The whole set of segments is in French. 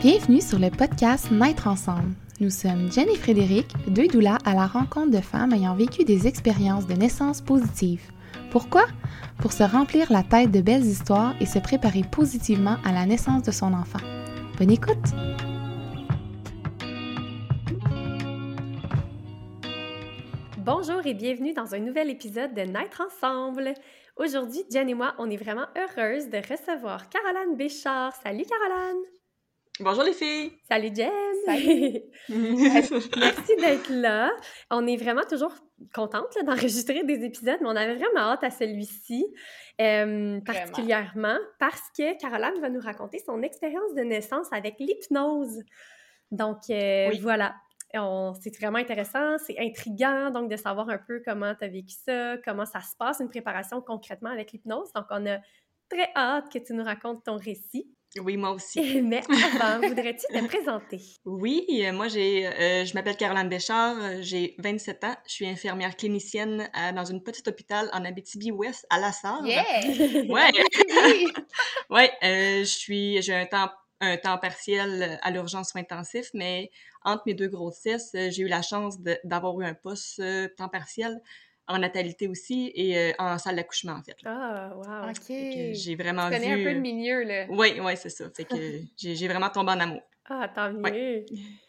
Bienvenue sur le podcast Naître ensemble. Nous sommes Jen et Frédéric, deux doulas à la rencontre de femmes ayant vécu des expériences de naissance positives. Pourquoi? Pour se remplir la tête de belles histoires et se préparer positivement à la naissance de son enfant. Bonne écoute! Bonjour et bienvenue dans un nouvel épisode de Naître ensemble. Aujourd'hui, Jen et moi, on est vraiment heureuses de recevoir Caroline Béchard. Salut Caroline! Bonjour les filles! Salut Jen! Salut! Merci d'être là. On est vraiment toujours contente là, d'enregistrer des épisodes, mais on avait vraiment hâte à celui-ci, euh, particulièrement parce que Caroline va nous raconter son expérience de naissance avec l'hypnose. Donc euh, voilà, c'est vraiment intéressant, c'est intriguant donc de savoir un peu comment tu as vécu ça, comment ça se passe, une préparation concrètement avec l'hypnose. Donc on a très hâte que tu nous racontes ton récit. Oui, moi aussi. Mais avant, voudrais-tu te présenter? Oui, euh, moi, j'ai, euh, je m'appelle Caroline Béchard, euh, j'ai 27 ans, je suis infirmière clinicienne dans une petite hôpital en Abitibi-Ouest, à La Sarre. Yeah! Ouais! ouais, je suis, j'ai un temps, un temps partiel à l'urgence soins intensifs, mais entre mes deux grossesses, j'ai eu la chance d'avoir eu un poste temps partiel en natalité aussi et euh, en salle d'accouchement, en fait. Ah, wow! OK. J'ai vraiment tu connais un peu le milieu, là. Oui, oui, c'est ça. Fait que j'ai vraiment tombé en amour. Ah, tant mieux!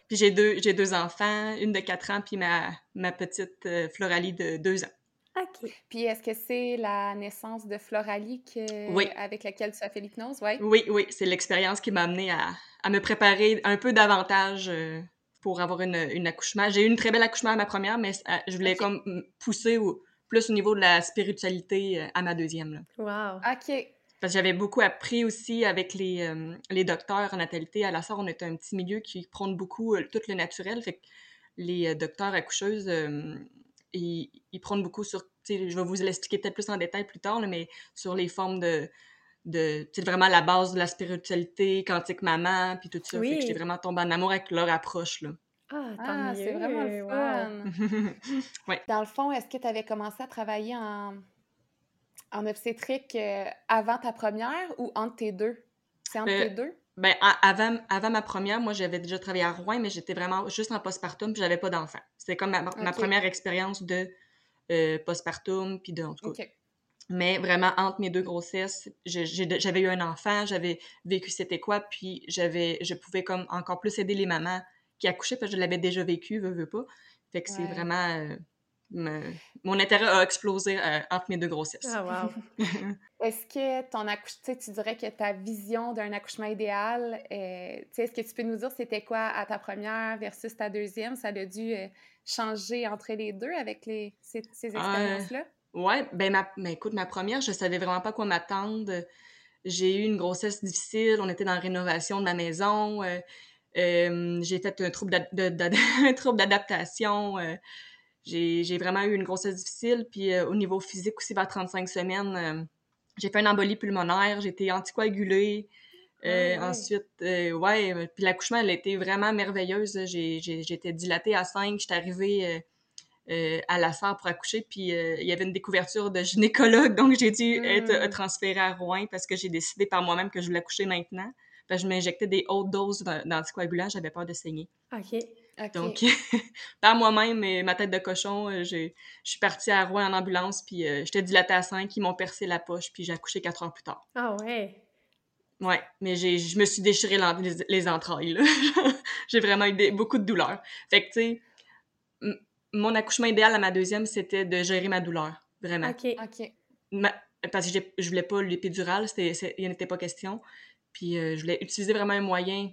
Puis j'ai deux, deux enfants, une de 4 ans, puis ma, ma petite euh, Floralie de 2 ans. OK. Puis est-ce que c'est la naissance de Floralie que... oui. avec laquelle tu as fait l'hypnose? Ouais? Oui, oui. C'est l'expérience qui m'a amenée à, à, me préparer un peu davantage euh, pour avoir une, une accouchement. J'ai eu une très belle accouchement à ma première, mais euh, je voulais comme pousser au, plus au niveau de la spiritualité euh, à ma deuxième. Là. Wow! OK. Parce que j'avais beaucoup appris aussi avec les, euh, les docteurs en natalité. À la sorte, on est un petit milieu qui prône beaucoup tout le naturel. Fait que les docteurs accoucheuses, ils, ils, prônent beaucoup sur, je vais vous l'expliquer peut-être plus en détail plus tard, mais sur les formes de, de c'est vraiment la base de la spiritualité, quantique maman, puis tout ça. Oui. Fait que j'étais vraiment tombée en amour avec leur approche, là. Ah, ah c'est vraiment le fun! ouais. Dans le fond, est-ce que tu avais commencé à travailler en, en obstétrique euh, avant ta première ou entre tes deux? C'est entre euh, tes deux? Ben, avant, avant ma première, moi, j'avais déjà travaillé à Rouen, mais j'étais vraiment juste en postpartum, puis j'avais pas d'enfant. C'était comme ma, ma, première expérience de euh, postpartum, puis de, en tout cas. Mais vraiment, entre mes deux grossesses, j'avais eu un enfant, j'avais vécu c'était quoi, puis j'avais, je pouvais comme encore plus aider les mamans qui accouchait parce que je l'avais déjà vécu, veux, veux pas. Fait que c'est vraiment. Euh, mon intérêt a explosé euh, entre mes deux grossesses. Ah, wow! est-ce que ton accouchement, tu dirais que ta vision d'un accouchement idéal, euh, est-ce que tu peux nous dire c'était quoi à ta première versus ta deuxième? Ça a dû changer entre les deux avec les, ces, ces expériences-là? Ouais, ben, ma, ben, écoute, ma première, je savais vraiment pas quoi m'attendre. J'ai eu une grossesse difficile, on était dans la rénovation de ma maison. Euh, j'ai fait un trouble d'adaptation. Euh, j'ai vraiment eu une grossesse difficile. Puis euh, au niveau physique aussi, vers 35 semaines, j'ai fait une embolie pulmonaire. J'ai été anticoagulée. Ah ensuite, ouais, puis l'accouchement, elle a été vraiment merveilleuse. J'ai été dilatée à 5. J'étais arrivée à la salle pour accoucher, puis il y avait une découverture de gynécologue, donc j'ai dû être mmh. transférée à Rouen parce que j'ai décidé par moi-même que je voulais accoucher maintenant je m'injectais des hautes doses d'anticoagulants, j'avais peur de saigner. OK. Donc, par moi-même, ma tête de cochon, euh, je suis partie à Rouen en ambulance, puis euh, j'étais dilatée à 5, ils m'ont percé la poche, puis j'ai accouché quatre heures plus tard. Ah ouais? Ouais, mais je me suis déchiré les, entrailles, j'ai vraiment eu beaucoup de douleur. Fait que, tu sais, mon accouchement idéal à ma deuxième, c'était de gérer ma douleur, vraiment. OK. OK. parce que je voulais pas l'épidurale, il n'y en était pas question. Puis euh, je voulais utiliser vraiment un moyen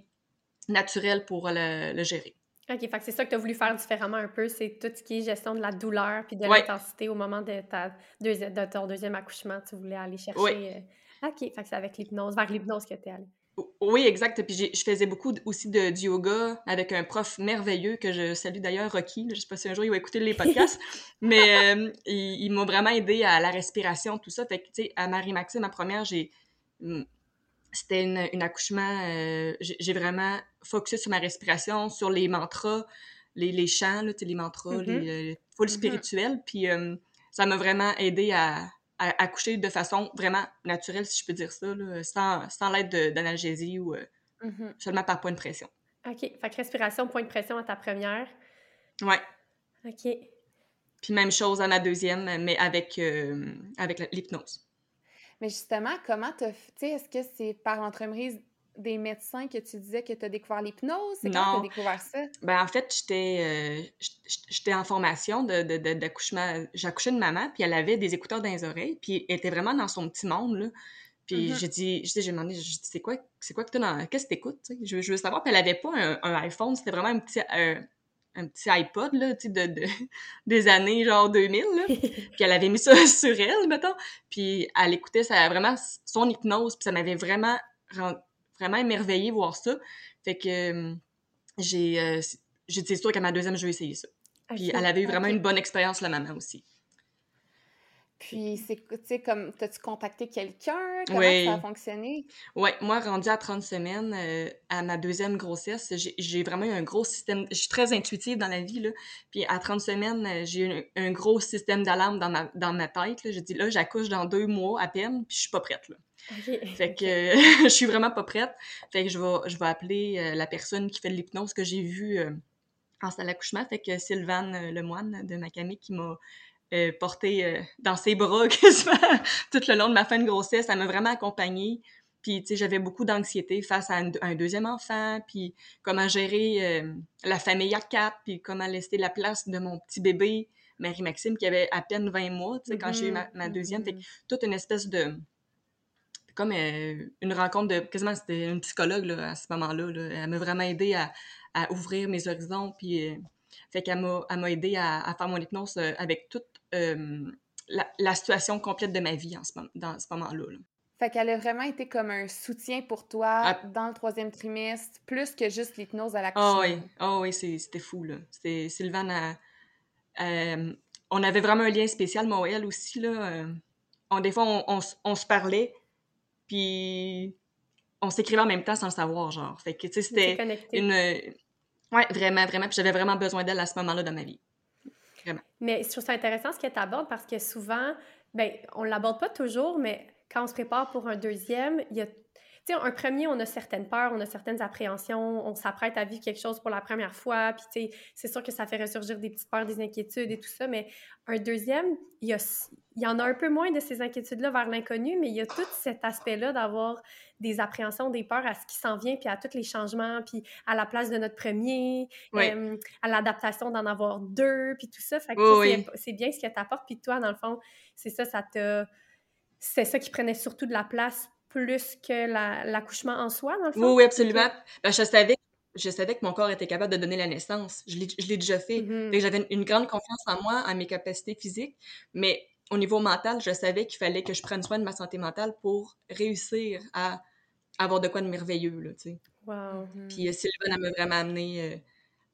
naturel pour le, gérer. OK, fait c'est ça que tu as voulu faire différemment un peu, c'est tout ce qui est gestion de la douleur puis de l'intensité au moment de, ta de ton deuxième accouchement. Tu voulais aller chercher. Oui. Euh, OK, fait que c'est avec l'hypnose, vers l'hypnose que tu es allée. Oui, exact. Puis je faisais beaucoup aussi de, du yoga avec un prof merveilleux que je salue d'ailleurs, Rocky. Je sais pas si un jour il va écouter les podcasts, mais euh, il, m'a vraiment aidé à la respiration, tout ça. Fait que, tu sais, à Marie-Maxime, ma première, j'ai c'était une, accouchement, euh, j'ai vraiment focusé sur ma respiration, sur les mantras, les, les chants, là, les mantras, les, mm-hmm. euh, full mm-hmm. spirituels. Puis euh, ça m'a vraiment aidé à, accoucher de façon vraiment naturelle, si je peux dire ça, sans, sans l'aide d'analgésie ou mm-hmm. seulement par point de pression. OK. Fait que respiration, point de pression à ta première. Ouais. OK. Puis même chose à ma deuxième, mais avec, euh, avec l'hypnose. Mais justement, comment tu sais, est-ce que c'est par l'entremise des médecins que tu disais que tu as découvert l'hypnose? C'est quand tu as découvert ça? Ben, en fait, j'étais euh, en formation d'accouchement. De, de, J'accouchais de maman, puis elle avait des écouteurs dans les oreilles, puis elle était vraiment dans son petit monde, là. Puis mm-hmm. j'ai dit, j'ai demandé, j'ai dit, c'est quoi, c'est quoi que tu dans, qu'est-ce que t'écoutes, je, je veux savoir. Puis elle avait pas un, un iPhone, c'était vraiment un petit, un petit iPod, là, tu sais, de, de, des années genre 2000, là. puis elle avait mis ça sur elle, mettons. Puis elle écoutait ça, vraiment son hypnose, puis ça m'avait vraiment, vraiment émerveillée voir ça. Fait que euh, j'ai, euh, j'ai dit, c'est sûr qu'à ma deuxième, je vais essayer ça. Puis elle avait eu vraiment une bonne expérience, la maman aussi. Puis, c'est, tu sais, comme, t'as-tu contacté quelqu'un? Comment ça a fonctionné? Oui, moi, rendue à 30 semaines, euh, à ma deuxième grossesse, j'ai, vraiment eu un gros système. Je suis très intuitive dans la vie, là. Puis, à 30 semaines, j'ai eu un, gros système d'alarme dans ma, dans ma tête. Là. Je dis, là, j'accouche dans deux mois à peine, puis je suis pas prête, là. Fait que je suis vraiment pas prête. Fait que je vais, je vais appeler euh, la personne qui fait de l'hypnose que j'ai vue en salle d'accouchement. Fait que Sylvane Lemoine de Macamé qui m'a euh, porté euh, dans ses bras quasiment tout le long de ma fin de grossesse. Ça m'a vraiment accompagnée. Puis, tu sais, j'avais beaucoup d'anxiété face à un, deuxième enfant, puis comment gérer euh, la famille à quatre, puis comment laisser la place de mon petit bébé, Marie-Maxime, qui avait à peine 20 mois, tu sais, quand j'ai eu ma, mm-hmm. deuxième. Fait mm-hmm. toute une espèce de... comme une rencontre de... quasiment, c'était une psychologue, là, à ce moment-là. Là. Elle m'a vraiment aidé à, à, ouvrir mes horizons, puis... fait qu'elle m'a aidé à, à, faire mon hypnose avec toute euh, la, situation complète de ma vie en ce moment, dans ce moment-là. Fait qu'elle a vraiment été comme un soutien pour toi ah. dans le troisième trimestre, plus que juste l'hypnose à la Oh oui, oh oui c'était fou, là. Euh, on avait vraiment un lien spécial, moi et elle aussi, là. Euh, on, des fois, on, on, se parlait, puis on s'écrivait en même temps sans le savoir, genre. Fait que, tu sais, c'était une... Ouais, vraiment, vraiment. Puis j'avais vraiment besoin d'elle à ce moment-là dans ma vie. Mais je trouve ça intéressant ce que tu abordes parce que souvent, ben, on ne l'aborde pas toujours, mais quand on se prépare pour un deuxième, il y a tu sais, un premier, on a certaines peurs, on a certaines appréhensions, on s'apprête à vivre quelque chose pour la première fois, puis tu sais, c'est sûr que ça fait ressurgir des petites peurs, des inquiétudes et tout ça, mais un deuxième, il y, a, il y en a un peu moins de ces inquiétudes-là vers l'inconnu, mais il y a tout cet aspect-là d'avoir des appréhensions, des peurs à ce qui s'en vient, puis à tous les changements, puis à la place de notre premier, à l'adaptation d'en avoir deux, puis tout ça. Fait que c'est bien ce que tu apportes, puis toi, dans le fond, c'est ça, ça te... C'est ça qui prenait surtout de la place plus que l'accouchement en soi, dans le fond? Oui, oui, absolument. Ben, je savais je savais que mon corps était capable de donner la naissance. Je l'ai déjà fait. Mm-hmm. J'avais une grande confiance en moi, en mes capacités physiques, mais au niveau mental, je savais qu'il fallait que je prenne soin de ma santé mentale pour réussir à avoir de quoi de merveilleux, là, tu sais. Wow. Mm-hmm. Puis euh, Sylvain, elle m'a vraiment amené euh,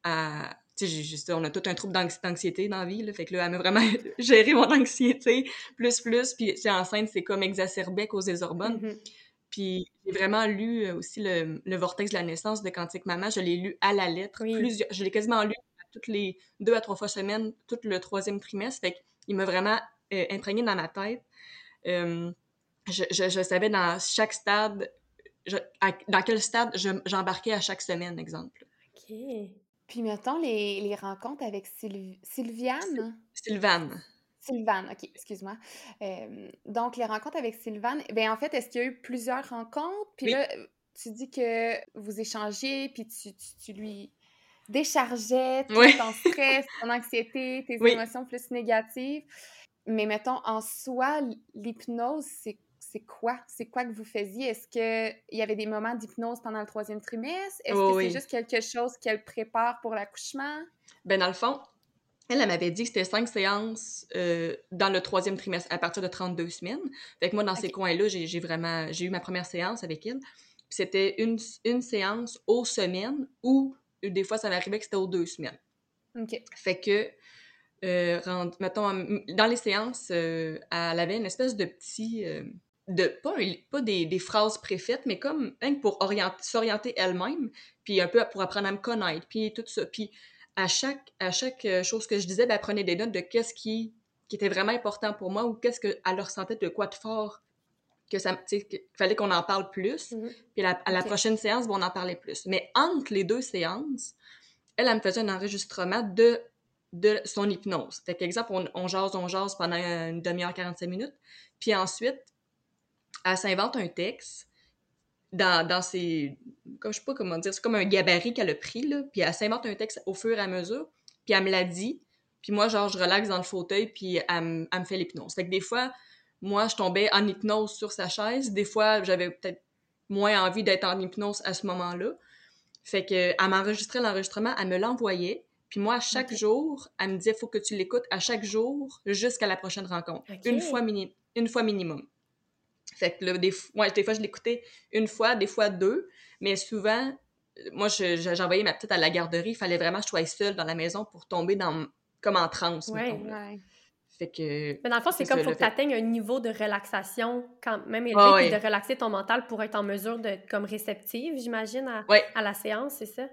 à... Tu sais, on a tout un trouble d'anxiété dans la vie, là, fait que là, elle m'a vraiment géré mon anxiété plus, plus, puis c'est enceinte, c'est comme exacerbé cause des hormones. Mm-hmm. Puis j'ai vraiment lu euh, aussi le, le, Vortex de la naissance de Quantique Maman. Je l'ai lu à la lettre. Plusieurs, je l'ai quasiment lu toutes les deux à trois fois semaine, tout le troisième trimestre. Fait qu'il m'a vraiment euh, imprégné dans ma tête. Euh, je, je, je, savais dans chaque stade, dans quel stade j'embarquais à chaque semaine, exemple. OK. Puis mettons les, les rencontres avec Sylviane. Sylvane. Sylvane, OK, excuse-moi. donc, les rencontres avec Sylvane, bien, en fait, est-ce qu'il y a eu plusieurs rencontres? Puis là, tu dis que vous échangez, puis tu, tu, lui déchargeais tout ton stress, ton anxiété, tes émotions plus négatives. Mais mettons, en soi, l'hypnose, c'est c'est quoi? C'est quoi que vous faisiez? Est-ce qu'il y avait des moments d'hypnose pendant le troisième trimestre? Est-ce que c'est juste quelque chose qu'elle prépare pour l'accouchement? Ben dans le fond, elle, elle m'avait dit que c'était cinq séances euh, dans le troisième trimestre, à partir de 32 semaines. Fait que moi, dans ces coins-là, j'ai vraiment... J'ai eu ma première séance avec elle. C'était une, une séance aux semaines ou des fois, ça m'arrivait que c'était aux deux semaines. OK. Fait que, euh, mettons, dans les séances, euh, elle avait une espèce de petit... de, pas, pas des, des, phrases préfaites, mais comme hein, pour s'orienter elle-même, puis un peu pour apprendre à me connaître, puis tout ça. Puis à chaque, à chaque euh, chose que je disais, ben, elle prenait des notes de qu'est-ce qui, qui était vraiment important pour moi ou qu'est-ce qu'elle ressentait de quoi de fort que ça, qu'il fallait qu'on en parle plus. Mhm. Puis à la prochaine séance, bon, on en parlait plus. Mais entre les deux séances, elle, elle me faisait un enregistrement de, de son hypnose. Fait qu'exemple, on, on jase, on jase pendant une demi-heure, 45 minutes. Puis ensuite, elle s'invente un texte dans, dans ses. Je sais pas comment dire, c'est comme un gabarit qu'elle a pris, là. Puis elle s'invente un texte au fur et à mesure. Puis elle me l'a dit. Puis moi, genre, je relaxe dans le fauteuil, puis elle, me fait l'hypnose. Fait que des fois, moi, je tombais en hypnose sur sa chaise. Des fois, j'avais peut-être moins envie d'être en hypnose à ce moment-là. Fait que, elle m'enregistrait l'enregistrement, elle me l'envoyait. Puis moi, chaque jour, elle me disait, faut que tu l'écoutes à chaque jour jusqu'à la prochaine rencontre. Une, fois mini une fois minimum. Fait que là, des, fois, des fois, je l'écoutais une fois, des fois deux. Mais souvent, moi, j'envoyais ma petite à la garderie. Il fallait vraiment que je sois seule dans la maison pour tomber dans, comme en transe. Ouais, ouais. Fait que. Mais dans le fond, c'est comme il faut que tu atteignes un niveau de relaxation quand même élevé, de relaxer ton mental pour être en mesure d'être comme réceptive, j'imagine, à, à, la séance, c'est ça?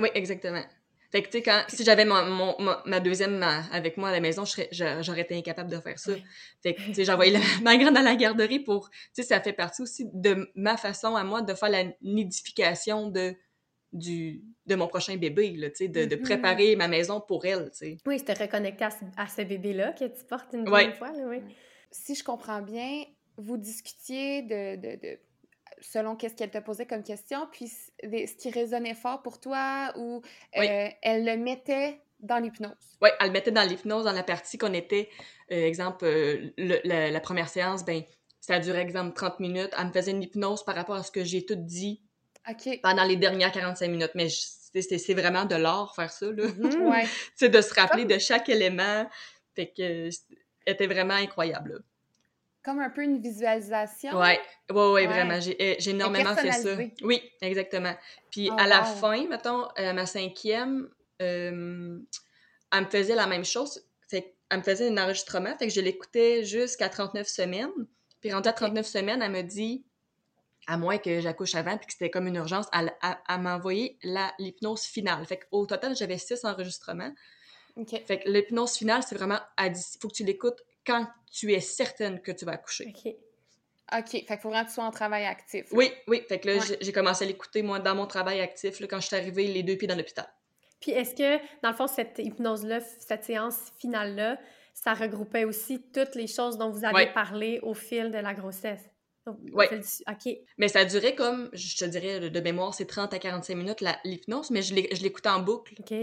Oui, exactement. Fait que, tu sais, quand, si j'avais ma, ma, deuxième avec moi à la maison, j'aurais été incapable de faire ça. Fait que, tu sais, j'envoyais ma grande à la garderie pour, tu sais, ça fait partie aussi de ma façon à moi de faire la nidification de, du, de mon prochain bébé, là, tu sais, de, de, mm-hmm. préparer ma maison pour elle, tu sais. Oui, te reconnecter à ce, bébé-là que tu portes une fois, là, oui. Si je comprends bien, vous discutiez de, de, de selon qu'est-ce qu'elle te posait comme question, puis ce qui résonnait fort pour toi, ou euh, elle le mettait dans l'hypnose? Oui, elle le mettait dans l'hypnose, dans la partie qu'on était, euh, exemple, euh, la, première séance, ben ça a duré, exemple, 30 minutes. Elle me faisait une hypnose par rapport à ce que j'ai tout dit pendant les dernières 45 minutes. Mais c'est vraiment de l'art faire ça, là. Mm de se rappeler de chaque élément. Fait que c'était vraiment incroyable, comme un peu une visualisation. Ouais, ouais, ouais, vraiment. J'ai euh, énormément fait ça. Oui, exactement. Puis oh, à la fin, mettons, euh, ma cinquième, euh, elle me faisait la même chose. Fait elle me faisait un enregistrement, fait que je l'écoutais jusqu'à 39 semaines. Puis rendue à 39 semaines, elle me dit, à moins que j'accouche avant, puis que c'était comme une urgence, elle, m'a envoyé l'hypnose finale. Fait qu'au total, j'avais six enregistrements. Fait que l'hypnose finale, c'est vraiment, il faut que tu l'écoutes quand tu es certaine que tu vas accoucher. OK. OK. Fait qu'il faut vraiment que tu sois en travail actif. Oui, oui. Fait que là, j'ai commencé à l'écouter, moi, dans mon travail actif, là, quand je suis arrivée les deux pieds dans l'hôpital. Puis est-ce que, dans le fond, cette hypnose-là, cette séance finale-là, ça regroupait aussi toutes les choses dont vous avez parlé au fil de la grossesse? Oui. OK. Mais ça durait comme, je te dirais, de mémoire, c'est 30 à 45 minutes l'hypnose, mais je l'écoutais en boucle. OK.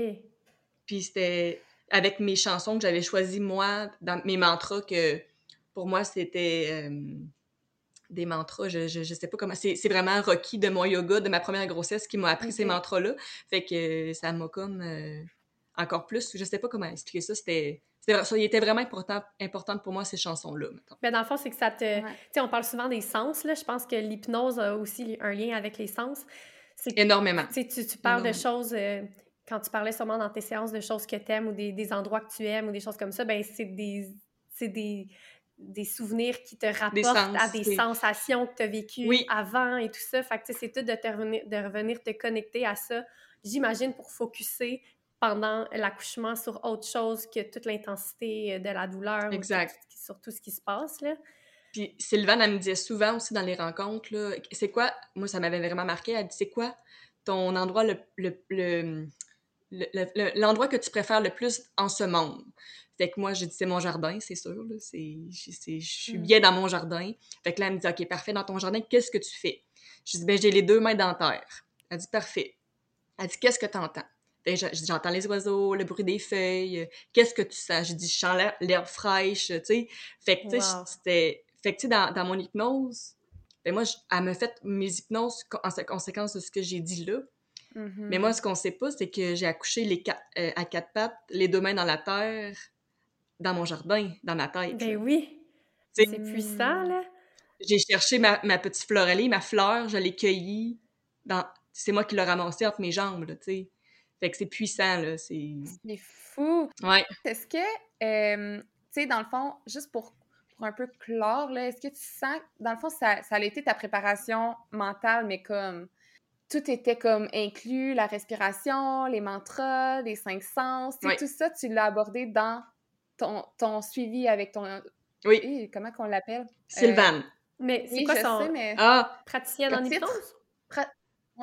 Puis c'était avec mes chansons que j'avais choisies, moi, dans mes mantras, que pour moi, c'était euh, des mantras, je, je, sais pas comment. C'est vraiment Rocky de mon yoga, de ma première grossesse, qui m'a appris ces mantras-là. Fait que ça m'a comme euh, encore plus. Je sais pas comment expliquer ça. C'était. Ça il était vraiment important, importante pour moi, ces chansons-là. Ben dans le fond, c'est que ça te. Tu sais, on parle souvent des sens, là. Je pense que l'hypnose a aussi un lien avec les sens. Énormément. Tu, tu parles de choses. Euh, quand tu parlais sûrement dans tes séances de choses que tu aimes ou des, des, endroits que tu aimes ou des choses comme ça, ben c'est des, des, des, souvenirs qui te rapportent à des sensations que tu as vécues avant et tout ça. Fait que c'est tout de, te revenir, de revenir te connecter à ça, j'imagine, pour focuser pendant l'accouchement sur autre chose que toute l'intensité euh, de la douleur. Exact. sur tout ce qui se passe, là. Puis Sylvain, elle me disait souvent aussi dans les rencontres, c'est quoi, moi ça m'avait vraiment marqué, elle dit, c'est quoi ton endroit le, le l'endroit que tu préfères le plus en ce monde. Fait que moi, j'ai dit, c'est mon jardin, c'est sûr. je suis hmm. bien dans mon jardin. Fait que là, elle me dit, OK, parfait, dans ton jardin, qu'est-ce que tu fais? Je dis, ben, j'ai les deux mains dans terre. Elle dit, parfait. Elle dit, qu'est-ce que tu entends? dis, j'entends les oiseaux, le bruit des feuilles. Qu'est-ce que tu sens? Je dis, je sens l'herbe fraîche, tu sais. Fait que, tu sais, c'était... Fait que, tu sais, dans, dans, mon hypnose, ben moi, elle me fait mes hypnoses en conséquence de ce que j'ai dit là. Mais moi, mm-hmm. ce qu'on sait pas, c'est que j'ai accouché les euh, à quatre pattes, les deux mains dans la terre, dans mon jardin, dans ma tête. Ben oui! C'est puissant, là! J'ai cherché ma, ma petite florelée, ma fleur, je l'ai cueillie. Dans... C'est moi qui l'ai ramassée entre mes jambes, là, tu sais. Fait que c'est puissant, là, c'est... C'est fou! Ouais. Est-ce que, euh, tu sais, dans le fond, juste pour, pour un peu clore, là, est-ce que tu sens, dans le fond, ça, ça a été ta préparation mentale, mais comme tout était comme inclus, la respiration, les mantras, les cinq sens, tout ça, tu l'as abordé dans ton, ton suivi avec ton... Oui. comment qu'on l'appelle? Sylvane. Mais c'est quoi son... mais... Ah! Praticienne en hypnose?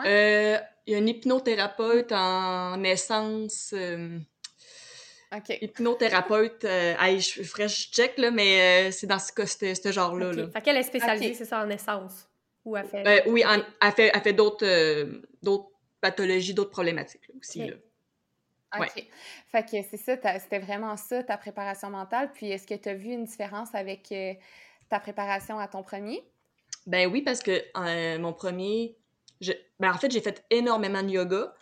Euh, il y a un hypnothérapeute en naissance... Euh, OK. Hypnothérapeute, euh, je ferais je check, là, mais c'est dans ce, ce, genre-là. Okay. Fait qu'elle est spécialisée, c'est ça, en naissance? Ou elle fait... oui, elle fait, elle fait d'autres pathologies, d'autres problématiques aussi. Là. OK. Fait que c'est ça, c'était vraiment ça, ta préparation mentale. Puis est-ce que tu as vu une différence avec euh, ta préparation à ton premier? Ben oui, parce que euh, mon premier, je, ben en fait, j'ai fait énormément de yoga,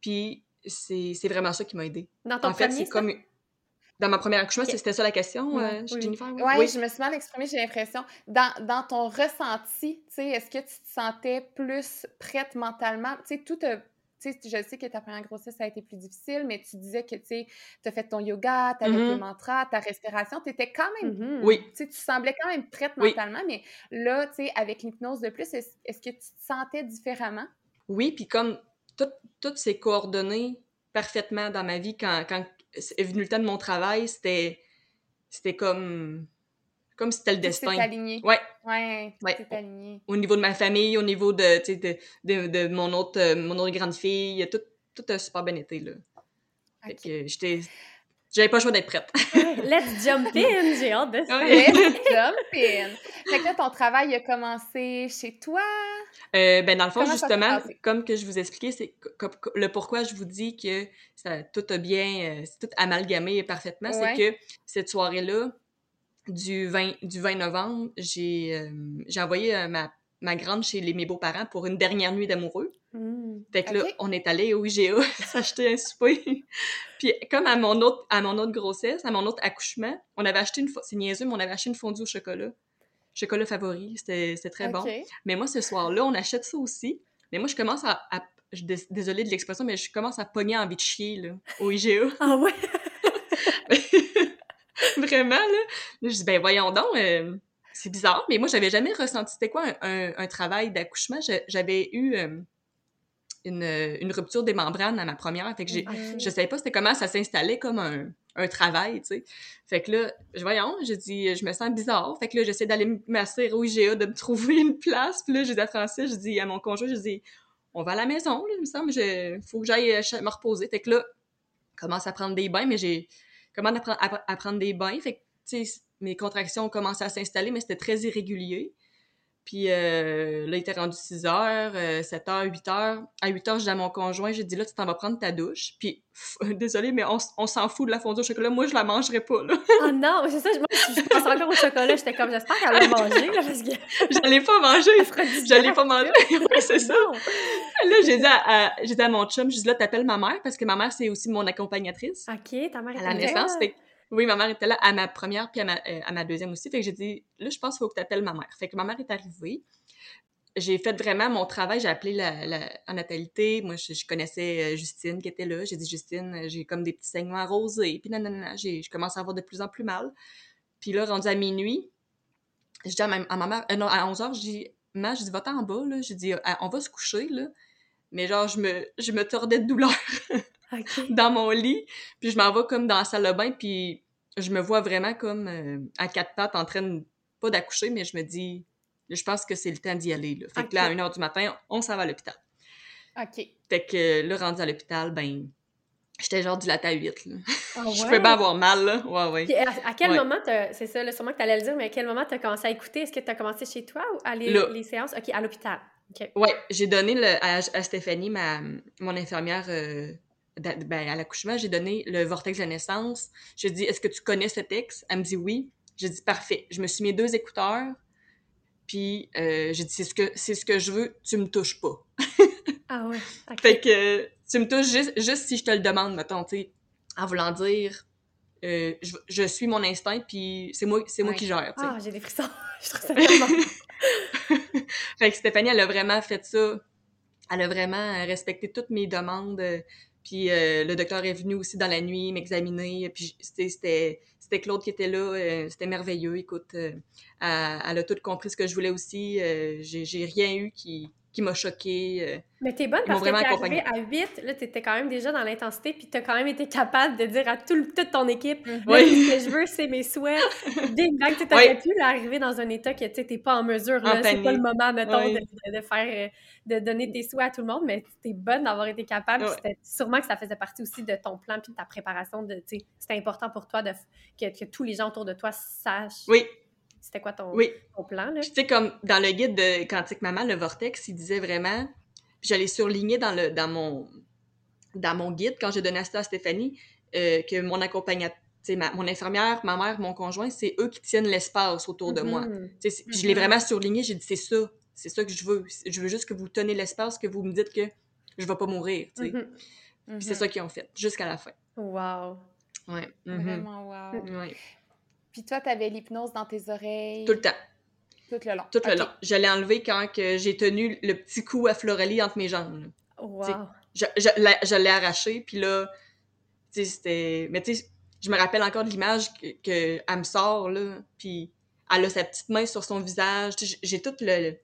puis c'est vraiment ça qui m'a aidé. Dans ton en fait, c'est comme dans ma première accouchement, c'était ça la question, euh, oui. Jennifer? Oui, je me suis mal exprimée, j'ai l'impression. Dans, dans, ton ressenti, est-ce que tu te sentais plus prête mentalement? Tu sais, tout a je sais que ta première grossesse a été plus difficile, mais tu disais que tu as fait ton yoga, tu avais tes mm-hmm. mantras, ta respiration, tu étais quand même. Mm-hmm. Oui. Tu semblais quand même prête mentalement, mais là, tu sais, avec l'hypnose de plus, est-ce que tu te sentais différemment? Oui, puis comme toutes ces coordonnées parfaitement dans ma vie quand, quand est venu le temps de mon travail, c'était c'était comme comme si c'était le destin. aligné. Ouais. Ouais, ouais. aligné. Au niveau de ma famille, au niveau de, de, de, de, mon, autre, euh, mon autre grande fille, tout, tout a super bien été, là. Fait que j'étais... J'avais pas le choix d'être prête. Let's jump in! J'ai hâte de ça. Let's jump in! Fait que là, ton travail a commencé chez toi? Euh, ben, dans le fond, justement, comme que je vous expliquais, c'est le pourquoi je vous dis que ça, tout a bien, euh, c'est tout amalgamé parfaitement, c'est que cette soirée-là, du 20, du 20 novembre, j'ai euh, envoyé euh, ma, ma grande chez les, mes beaux-parents pour une dernière nuit d'amoureux. Mmh. Fait que là, on est allé au IGA s'acheter un souper. Puis comme à mon, autre, à mon autre grossesse, à mon autre accouchement, on avait acheté une... C'est niaiseux, mais on avait acheté une fondue au chocolat. Chocolat favori, c'était très bon. Mais moi, ce soir-là, on achète ça aussi. Mais moi, je commence à... désolée de l'expression, mais je commence à pogner envie de chier, là, au IGA. Ah ouais? Vraiment, là. je dis, ben voyons donc, euh, c'est bizarre, mais moi, j'avais jamais ressenti, c'était quoi un, un, travail d'accouchement? J'avais eu euh, une, une, rupture des membranes à ma première, fait que j'ai, je savais pas c'était comment ça s'installait comme un, un travail, tu sais. Fait que là, je, voyons, je me sens bizarre. Fait que là, j'essaie d'aller m'asseoir au IGA, de me trouver une place. Puis là, je dis à Francis, je dis à mon conjoint, je dis, on va à la maison, là, il me semble, il faut que j'aille euh, me reposer. Fait que là, commence à prendre des bains, mais j'ai comment apprendre à, prendre des bains. Fait que, tu sais, mes contractions ont commencé à s'installer, mais c'était très irrégulier. Puis euh, là, il était rendu 6 h, 7 h, 8 h. À 8 h, je dis à mon conjoint, j'ai dit là, tu t'en vas prendre ta douche. Puis, désolé, mais on, on s'en fout de la fondue au chocolat. Moi, je la mangerai pas, là. oh non, c'est ça, moi, je pense encore au chocolat. J'étais comme, j'espère qu'elle va manger, là, parce que. J'allais pas manger. J'allais pas manger. ouais, c'est ça. Là, j'ai dit à, j'ai dit à mon chum, je dis là, t'appelles ma mère, parce que ma mère, c'est aussi mon accompagnatrice. OK, ta mère est À la naissance. Oui, ma mère était là à ma première puis à ma, euh, à ma deuxième aussi. Fait que j'ai dit, là, je pense qu'il faut que tu appelles ma mère. Fait que ma mère est arrivée. J'ai fait vraiment mon travail. J'ai appelé la, natalité. Moi, je, connaissais euh, Justine qui était là. J'ai dit, Justine, euh, j'ai comme des petits saignements rosés. Puis nanana, je commence à avoir de plus en plus mal. Puis là, rendu à minuit, je dis à ma, à ma mère, non, à 11 h, je dis, ma, je dis, va-t'en en bas, là. Je dis, on va se coucher, là. Mais genre, je me, je me tordais de douleur. dans mon lit. Puis je m'en vais comme dans la salle de bain, puis je me vois vraiment comme euh, à quatre pattes en train de, pas d'accoucher, mais je me dis, je pense que c'est le temps d'y aller. Là. Fait que là, à 1h du matin, on s'en va à l'hôpital. OK. Fait que là, rendu à l'hôpital, ben, j'étais genre dilatée à 8. Là. Ah je pouvais pas avoir mal, là. Ouais, ouais. à, quel moment, c'est ça, là, sûrement que tu allais le dire, mais à quel moment tu as commencé à écouter? Est-ce que tu as commencé chez toi ou à les, les séances? OK, à l'hôpital. OK. Ouais, j'ai donné le, à, Stéphanie, ma, mon infirmière euh, ben, à l'accouchement, j'ai donné le vortex de naissance. J'ai dit, est-ce que tu connais ce texte? Elle me dit oui. J'ai dit, parfait. Je me suis mis deux écouteurs. Puis euh, j'ai dit, c'est ce, que, ce que je veux, tu me touches pas. ah ouais. Fait que tu me touches juste, juste si je te le demande, mettons, tu sais, en voulant dire, euh, je, je, suis mon instinct, puis c'est moi, c'est moi qui gère. Ah, j'ai des frissons. je trouve ça vraiment. fait que Stéphanie, elle a vraiment fait ça. Elle a vraiment respecté toutes mes demandes. Puis euh, le docteur est venu aussi dans la nuit m'examiner. Puis c'était Claude qui était là, c'était merveilleux. Écoute, elle, a tout compris ce que je voulais aussi. j'ai rien eu qui, qui m'a choquée. Euh, mais t'es bonne parce que t'es arrivée à 8, là, t'étais quand même déjà dans l'intensité, puis t'as quand même été capable de dire à tout, toute ton équipe, mm ce que je veux, c'est mes souhaits. Ding, dang, tu t'aurais pu arriver dans un état que tu t'es pas en mesure, là, c'est pas le moment, mettons, de, faire, euh, de donner tes souhaits à tout le monde, mais t'es bonne d'avoir été capable, c'était sûrement que ça faisait partie aussi de ton plan, puis de ta préparation, de, c'était important pour toi de, que, que tous les gens autour de toi sachent oui. C'était quoi ton, plan? Là? tu sais, comme dans le guide de Quantique Maman, le Vortex, il disait vraiment, j'allais surligner dans, le, dans, mon, dans mon guide quand j'ai donné ça à Stéphanie, euh, que mon accompagnateur, ma, mon infirmière, ma mère, mon conjoint, c'est eux qui tiennent l'espace autour de moi. Mm-hmm. Je l'ai mm-hmm. vraiment surligné, j'ai dit c'est ça, c'est ça que je veux. Je veux juste que vous tenez l'espace, que vous me dites que je vais pas mourir. Mm-hmm. C'est ça qu'ils ont fait, jusqu'à la fin. Wow! Ouais. Vraiment wow! Ouais. Puis toi, tu avais l'hypnose dans tes oreilles? Tout le temps. Tout le long. Tout le long. Je l'ai enlevé quand j'ai tenu le petit coup à Florélie entre mes jambes. Wow. Je, je, l'ai arraché, puis là, tu sais, c'était... Mais tu sais, je me rappelle encore de l'image qu'elle me sort, là, puis elle a sa petite main sur son visage. J'ai tout le...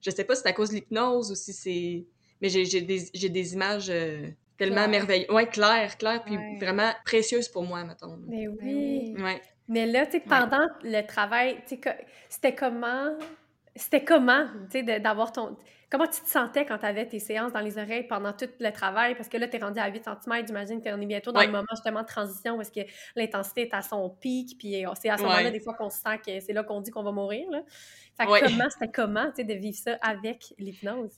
Je sais pas si c'est à cause de l'hypnose ou si c'est... Mais j'ai des, des, images euh, tellement merveilleuses. Ouais, claires, claires, puis vraiment précieuses pour moi, mettons. Mais oui. Ouais. Mais là, tu sais, pendant le travail, tu sais, c'était comment, c'était comment, tu sais, d'avoir ton... Comment tu te sentais quand tu avais tes séances dans les oreilles pendant tout le travail? Parce que là, tu es rendu à 8 cm, j'imagine que tu es bientôt dans le moment justement de transition où est-ce que l'intensité est à son pic, puis euh, c'est à ce moment-là des fois qu'on se sent que c'est là qu'on dit qu'on va mourir. Là. Fait que comment, c'était comment, tu sais, de vivre ça avec l'hypnose?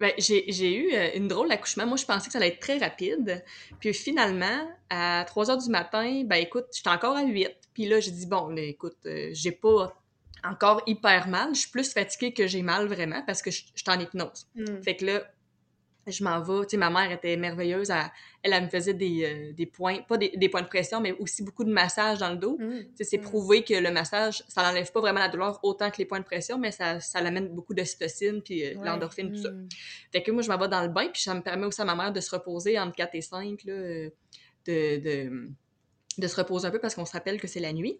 Ben, j'ai eu euh, une drôle d'accouchement. Moi, je pensais que ça allait être très rapide. Puis finalement, à 3 heures du matin, ben écoute, j'étais encore à 8. Puis là, j'ai dit, bon, écoute, euh, j'ai pas encore hyper mal. Je suis plus fatiguée que j'ai mal vraiment parce que je suis en hypnose. Mm. Fait que là, je m'en vais. Tu sais, ma mère était merveilleuse. Elle, elle, me faisait des, euh, des points, pas des, des, points de pression, mais aussi beaucoup de massage dans le dos. Mm. Tu sais, c'est mm. prouvé que le massage, ça n'enlève pas vraiment la douleur autant que les points de pression, mais ça, ça l'amène beaucoup d'ocytocine puis euh, l'endorphine, tout ça. Fait que moi, je m'en vais dans le bain, puis ça me permet aussi à ma mère de se reposer entre 4 et 5, là, de, de, de se reposer un peu parce qu'on se rappelle que c'est la nuit.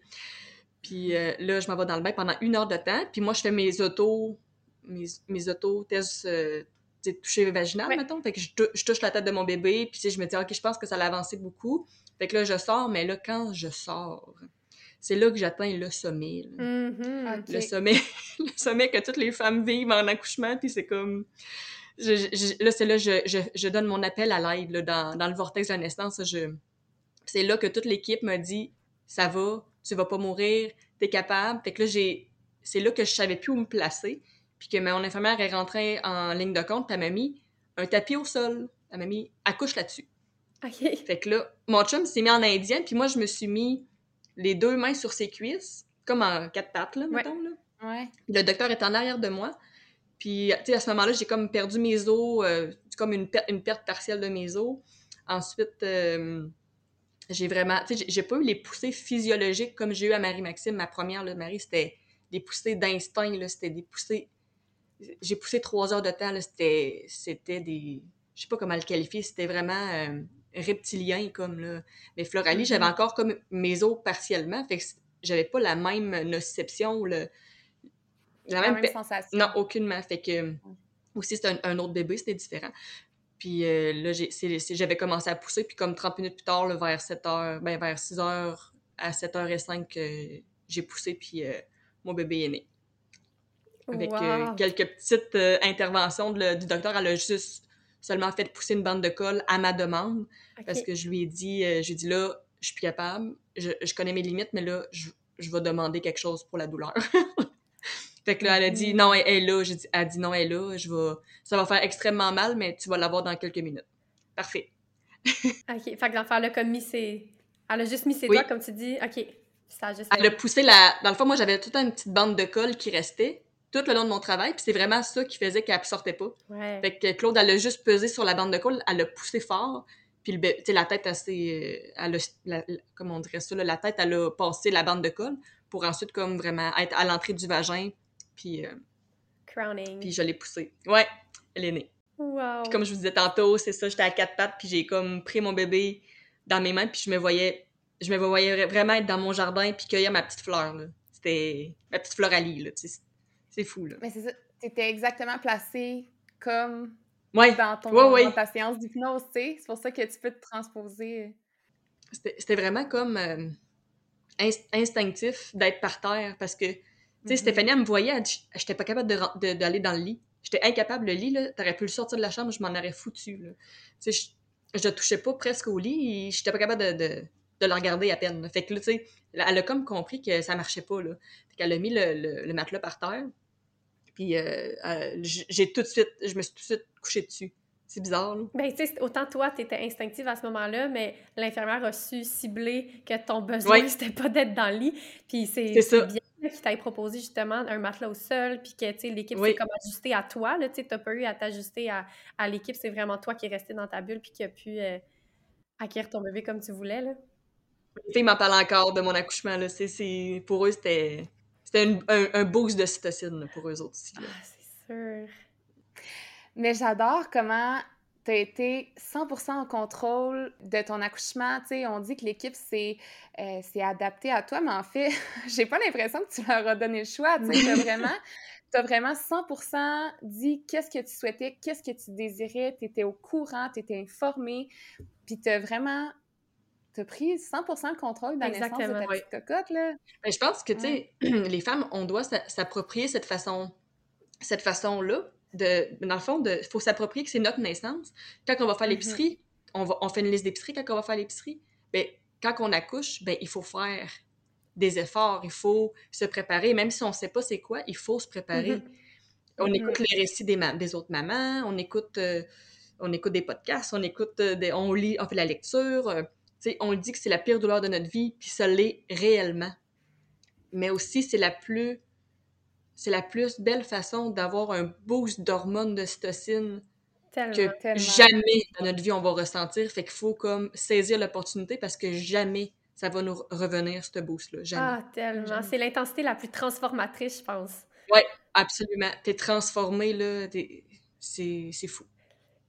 Puis là, je m'en vais dans le bain pendant une heure de temps. Puis moi, je fais mes autos, mes, mes autos-tests toucher vaginal, mettons. Fait que je, touche la tête de mon bébé, puis je me dis, OK, je pense que ça l'a avancé beaucoup. Fait que là, je sors, mais là, quand je sors, c'est là que j'atteins le sommet. Mm-hmm. Le sommet le sommet que toutes les femmes vivent en accouchement, puis c'est comme... là, c'est là je, je, je, donne mon appel à l'aide dans, dans le vortex de la naissance. Je... C'est là que toute l'équipe me dit, ça va, tu vas pas mourir, t'es capable. Fait que là, j'ai... c'est là que je savais plus où me placer puis que mon infirmière est rentrée en ligne de compte, puis elle m'a mis un tapis au sol. Elle m'a mis accouche là-dessus. OK. Fait que là, mon chum s'est mis en indien, puis moi, je me suis mis les deux mains sur ses cuisses, comme en quatre pattes, là, mettons. Là. Ouais. Puis le docteur est en arrière de moi. Puis, tu sais, à ce moment-là, j'ai comme perdu mes os, euh, comme une, une perte partielle de mes os. Ensuite, euh, j'ai vraiment, tu sais, j'ai pas eu les poussées physiologiques comme j'ai eu à Marie-Maxime. Ma première, là, Marie, c'était des poussées d'instinct, là, c'était des poussées j'ai poussé trois heures de temps. C'était, c'était des. Je sais pas comment le qualifier. C'était vraiment euh, reptilien, comme là. Mais Floralie, j'avais mm-hmm. encore comme mes os partiellement. Fait que j'avais pas la même nociception. Le, la, même, sensation. Non, aucunement. Fait que. Aussi, c'était un, autre bébé, c'était différent. Puis euh, là, j'avais commencé à pousser, puis comme 30 minutes plus tard, vers 7 heures, ben vers 6 heures à 7 h 05 j'ai poussé, puis euh, mon bébé est né avec euh, quelques petites euh, interventions du docteur. Elle a juste seulement fait pousser une bande de colle à ma demande parce que je lui ai dit, euh, j'ai dit là, je suis plus capable, je, je, connais mes limites, mais là, je, je vais demander quelque chose pour la douleur. fait que là, elle a dit non, elle, est là. J'ai dit, elle a dit non, elle est là. Je vais, ça va faire extrêmement mal, mais tu vas l'avoir dans quelques minutes. Parfait. OK. Fait que l'enfant, elle a comme mis ses. Elle a juste mis ses doigts, comme tu dis. OK. Ça a juste... Elle a poussé la. Dans le fond, moi, j'avais toute une petite bande de colle qui restait tout le long de mon travail. Puis c'est vraiment ça qui faisait qu'elle ne sortait pas. Fait que Claude, elle a juste pesé sur la bande de colle, elle a poussé fort. Puis le, la tête assez. Euh, elle a, comment on dirait ça, la tête, elle a passé la bande de colle pour ensuite, comme vraiment, être à l'entrée du vagin. Puis. Euh, Crowning. Puis je l'ai poussée. Ouais, elle est née. Wow. Puis comme je vous disais tantôt, c'est ça, j'étais à quatre pattes, puis j'ai comme pris mon bébé dans mes mains, puis je me voyais je me voyais vraiment être dans mon jardin puis cueillir ma petite fleur. C'était ma petite floralie. Là. C'est fou. Là. Mais c'est ça. Tu étais exactement placé comme ouais. dans, ton, ouais, ta séance d'hypnose. C'est pour ça que tu peux te transposer. C'était vraiment comme euh, instinctif d'être par terre parce que, tu sais, mm-hmm. Stéphanie, elle me voyait, j'étais pas capable d'aller de, dans le lit. J'étais incapable, le lit, là, t'aurais pu le sortir de la chambre, je m'en aurais foutu, là. Tu sais, je, ne touchais pas presque au lit et j'étais pas capable de, de, de, le regarder à peine. Fait que là, tu sais, elle a comme compris que ça marchait pas, là. Fait qu'elle a mis le, le, matelas par terre. Puis euh, euh, j'ai tout de suite, je me suis tout de suite couchée dessus. C'est bizarre, là. Ben, tu sais, autant toi, tu étais instinctive à ce moment-là, mais l'infirmière a su cibler que ton besoin, c'était pas d'être dans le lit. Puis c'est bien qui t'ait proposé justement un matelas au sol, puis que, tu sais, l'équipe s'est comme ajustée à toi, là, tu sais, t'as pas eu à t'ajuster à, à l'équipe, c'est vraiment toi qui es resté dans ta bulle, puis qui a pu euh, acquérir ton bébé comme tu voulais, là. Les filles m'en parlent encore de mon accouchement, là. C'est, pour eux, c'était, c'était un, un, boost de cytocine, pour eux autres aussi, Ah, c'est sûr. Mais j'adore comment tu as été 100% en contrôle de ton accouchement. Tu sais, on dit que l'équipe s'est euh, adaptée à toi, mais en fait, j'ai pas l'impression que tu leur as donné le choix. Tu sais, vraiment, as vraiment 100% dit qu'est-ce que tu souhaitais, qu'est-ce que tu désirais, tu étais au courant, tu étais informé, puis tu as vraiment tu as pris 100% le contrôle de la naissance de ta petite cocotte, là. Ben, je pense que, tu sais, les femmes, on doit s'approprier cette façon cette façon-là de, dans le fond, il faut s'approprier que c'est notre naissance. Quand on va faire mm-hmm. l'épicerie, on, va, on fait une liste d'épicerie quand on va faire l'épicerie. Ben, quand on accouche, ben, il faut faire des efforts, il faut se préparer. Même si on ne sait pas c'est quoi, il faut se préparer. Mm-hmm. On mm-hmm. écoute les récits des, des, autres mamans, on écoute, euh, on écoute des podcasts, on écoute, euh, des, on lit, on fait la lecture. Euh, on dit que c'est la pire douleur de notre vie, puis ça l'est réellement. Mais aussi, c'est la plus c'est la plus belle façon d'avoir un boost d'hormones de cytocine que jamais dans notre vie on va ressentir. Fait qu'il faut comme saisir l'opportunité parce que jamais ça va nous revenir, ce boost-là. Jamais. Ah, tellement. C'est l'intensité la plus transformatrice, je pense. Oui, absolument. T'es transformé, là. C'est fou.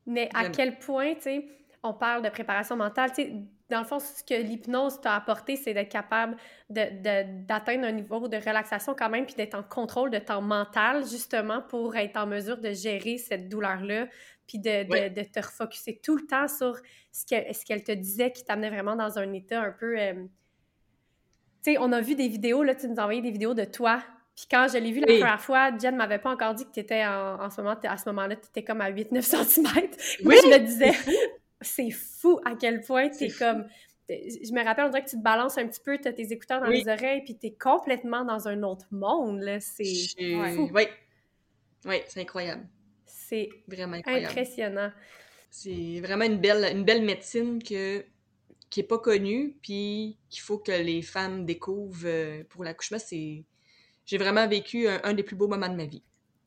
Mais à quel point, tu sais, on parle de préparation mentale, tu sais, dans le fond, ce que l'hypnose t'a apporté, c'est d'être capable d'atteindre un niveau de relaxation quand même, puis d'être en contrôle de ton mental, justement, pour être en mesure de gérer cette douleur-là, puis de, de, te refocuser tout le temps sur ce qu'elle ce te disait qui t'amenait vraiment dans un état un peu... Euh, tu sais, on a vu des vidéos, là, tu nous as envoyé des vidéos de toi puis quand je l'ai vu la première fois, Jen m'avait pas encore dit que tu étais en, ce moment, à ce moment-là, tu étais comme à 8-9 cm. Oui. je me disais, c'est fou à quel point t'es comme. Je me rappelle, on dirait que tu te balances un petit peu, tu as tes écouteurs dans les oreilles, puis tu es complètement dans un autre monde. là. C'est fou. Oui, oui c'est incroyable. C'est vraiment impressionnant. C'est vraiment une belle, une belle médecine que, qui n'est pas connue, puis qu'il faut que les femmes découvrent euh, pour l'accouchement. C'est... J'ai vraiment vécu un des plus beaux moments de ma vie.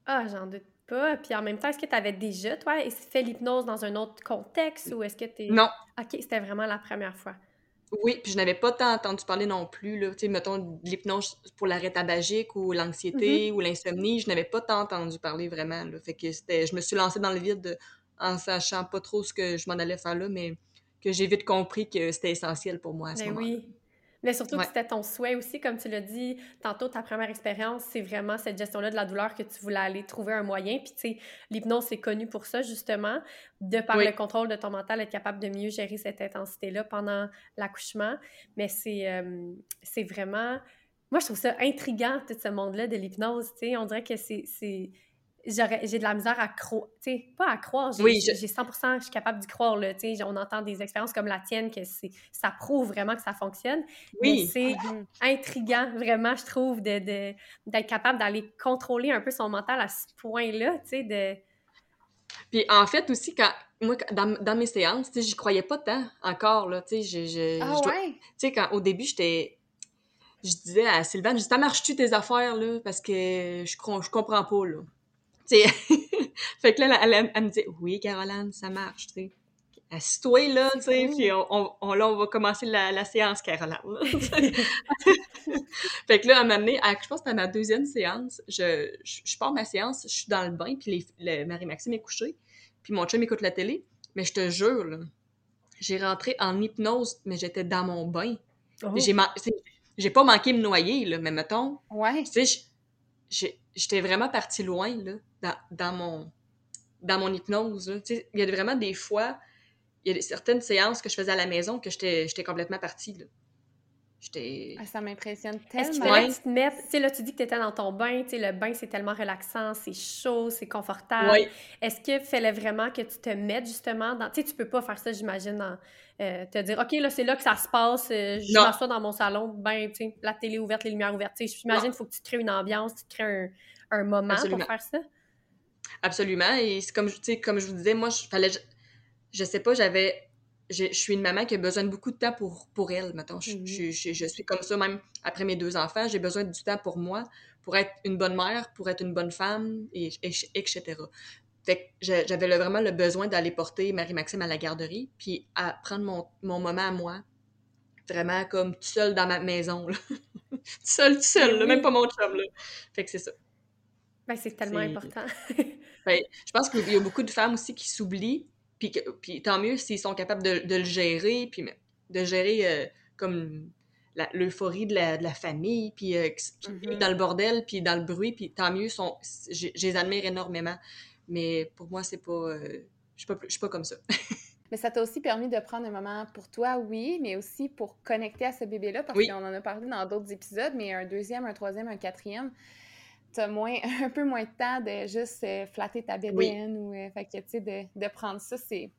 Ah, j'en doute pas. Puis en même temps, est-ce que tu avais déjà, toi, fait l'hypnose dans un autre contexte ou est-ce que tu Non. OK, c'était vraiment la première fois? Oui, puis je n'avais pas tant entendu parler non plus. Là. Tu sais, mettons, l'hypnose pour l'arrêt tabagique ou l'anxiété mm-hmm. ou l'insomnie, je n'avais pas tant entendu parler vraiment. Là. Fait que c'était, je me suis lancée dans le vide en sachant pas trop ce que je m'en allais faire là, mais que j'ai vite compris que c'était essentiel pour moi à ce ben moment-là. Oui. Mais surtout que c'était ton souhait aussi, comme tu l'as dit tantôt, ta première expérience, c'est vraiment cette gestion-là de la douleur que tu voulais aller trouver un moyen. Puis, tu sais, l'hypnose, c'est connu pour ça, justement, de par le contrôle de ton mental, être capable de mieux gérer cette intensité-là pendant l'accouchement. Mais c'est euh, c'est vraiment... Moi, je trouve ça intriguant, tout ce monde-là de l'hypnose, tu sais. On dirait que c'est j'ai de la misère à croire, tu sais, pas à croire, j'ai oui, 100%, je suis capable d'y croire, là, tu sais, on entend des expériences comme la tienne, que ça prouve vraiment que ça fonctionne, oui. c'est intriguant, vraiment, je trouve, d'être de, d'être capable d'aller contrôler un peu son mental à ce point-là, tu sais, de... Puis en fait aussi, quand moi, dans, dans mes séances, tu sais, j'y croyais pas tant encore, là, tu sais, je... je, ah ouais? Tu sais, quand au début, j'étais je disais à Sylvain, je dis, ça marche-tu tes affaires, là? Parce que je, je comprends pas, là. fait que là, elle, elle, me dit Oui, Caroline, ça marche, tu sais. Assis-toi là, tu sais, puis on, on, là, on va commencer la, la séance, Caroline. fait que là, à un moment donné, je pense que c'était ma deuxième séance, je, je, pars ma séance, je suis dans le bain, puis Marie-Maxime est couchée, puis mon chum écoute la télé, mais je te jure, là, j'ai rentré en hypnose, mais j'étais dans mon bain. Oh. J'ai pas manqué me noyer, là, mais mettons. Ouais. Tu sais, j'étais vraiment partie loin, là, dans, dans, mon, dans mon hypnose. Il y a vraiment des fois, il y a certaines séances que je faisais à la maison que j'étais complètement partie, là. Ah, ça m'impressionne tellement. Est-ce que tu te mettre, tu sais, là, tu dis que tu étais dans ton bain, tu sais, le bain, c'est tellement relaxant, c'est chaud, c'est confortable. Oui. Est-ce qu'il fallait vraiment que tu te mettes justement dans, tu sais, tu peux pas faire ça, j'imagine, dans, euh, te dire, OK, là, c'est là que ça se passe, euh, je m'assois dans mon salon, ben, tu sais, la télé ouverte, les lumières ouvertes, tu sais, j'imagine qu'il faut que tu crées une ambiance, tu crées un, un moment pour faire ça. Absolument, et c'est comme, comme je vous disais, moi, je, fallait, je, je sais pas, j'avais je, suis une maman qui a besoin de beaucoup de temps pour, pour elle, mettons. Je, je, je, suis comme ça, même après mes deux enfants, j'ai besoin du temps pour moi, pour être une bonne mère, pour être une bonne femme, et, etc. Fait que j'avais vraiment le besoin d'aller porter Marie-Maxime à la garderie, puis à prendre mon, mon, moment à moi, vraiment comme tout seul dans ma maison, là. tout seul, tout seul, là, même pas mon chum, là. Fait que c'est ça. Ben, c'est tellement important. ben, je pense qu'il y a beaucoup de femmes aussi qui s'oublient, puis, tant mieux s'ils sont capables de, le gérer, puis de gérer euh, comme l'euphorie de la, de la, famille, puis euh, mm-hmm. dans le bordel, puis dans le bruit, puis tant mieux, sont, je, les admire énormément. Mais pour moi, c'est pas... Euh, je suis pas, suis pas comme ça. mais ça t'a aussi permis de prendre un moment pour toi, oui, mais aussi pour connecter à ce bébé-là, parce qu'on en a parlé dans d'autres épisodes, mais un deuxième, un troisième, un quatrième t'as moins, un peu moins de temps de juste euh, flatter ta bédaine ou, euh, fait que, tu sais, de, de, prendre ça, c'est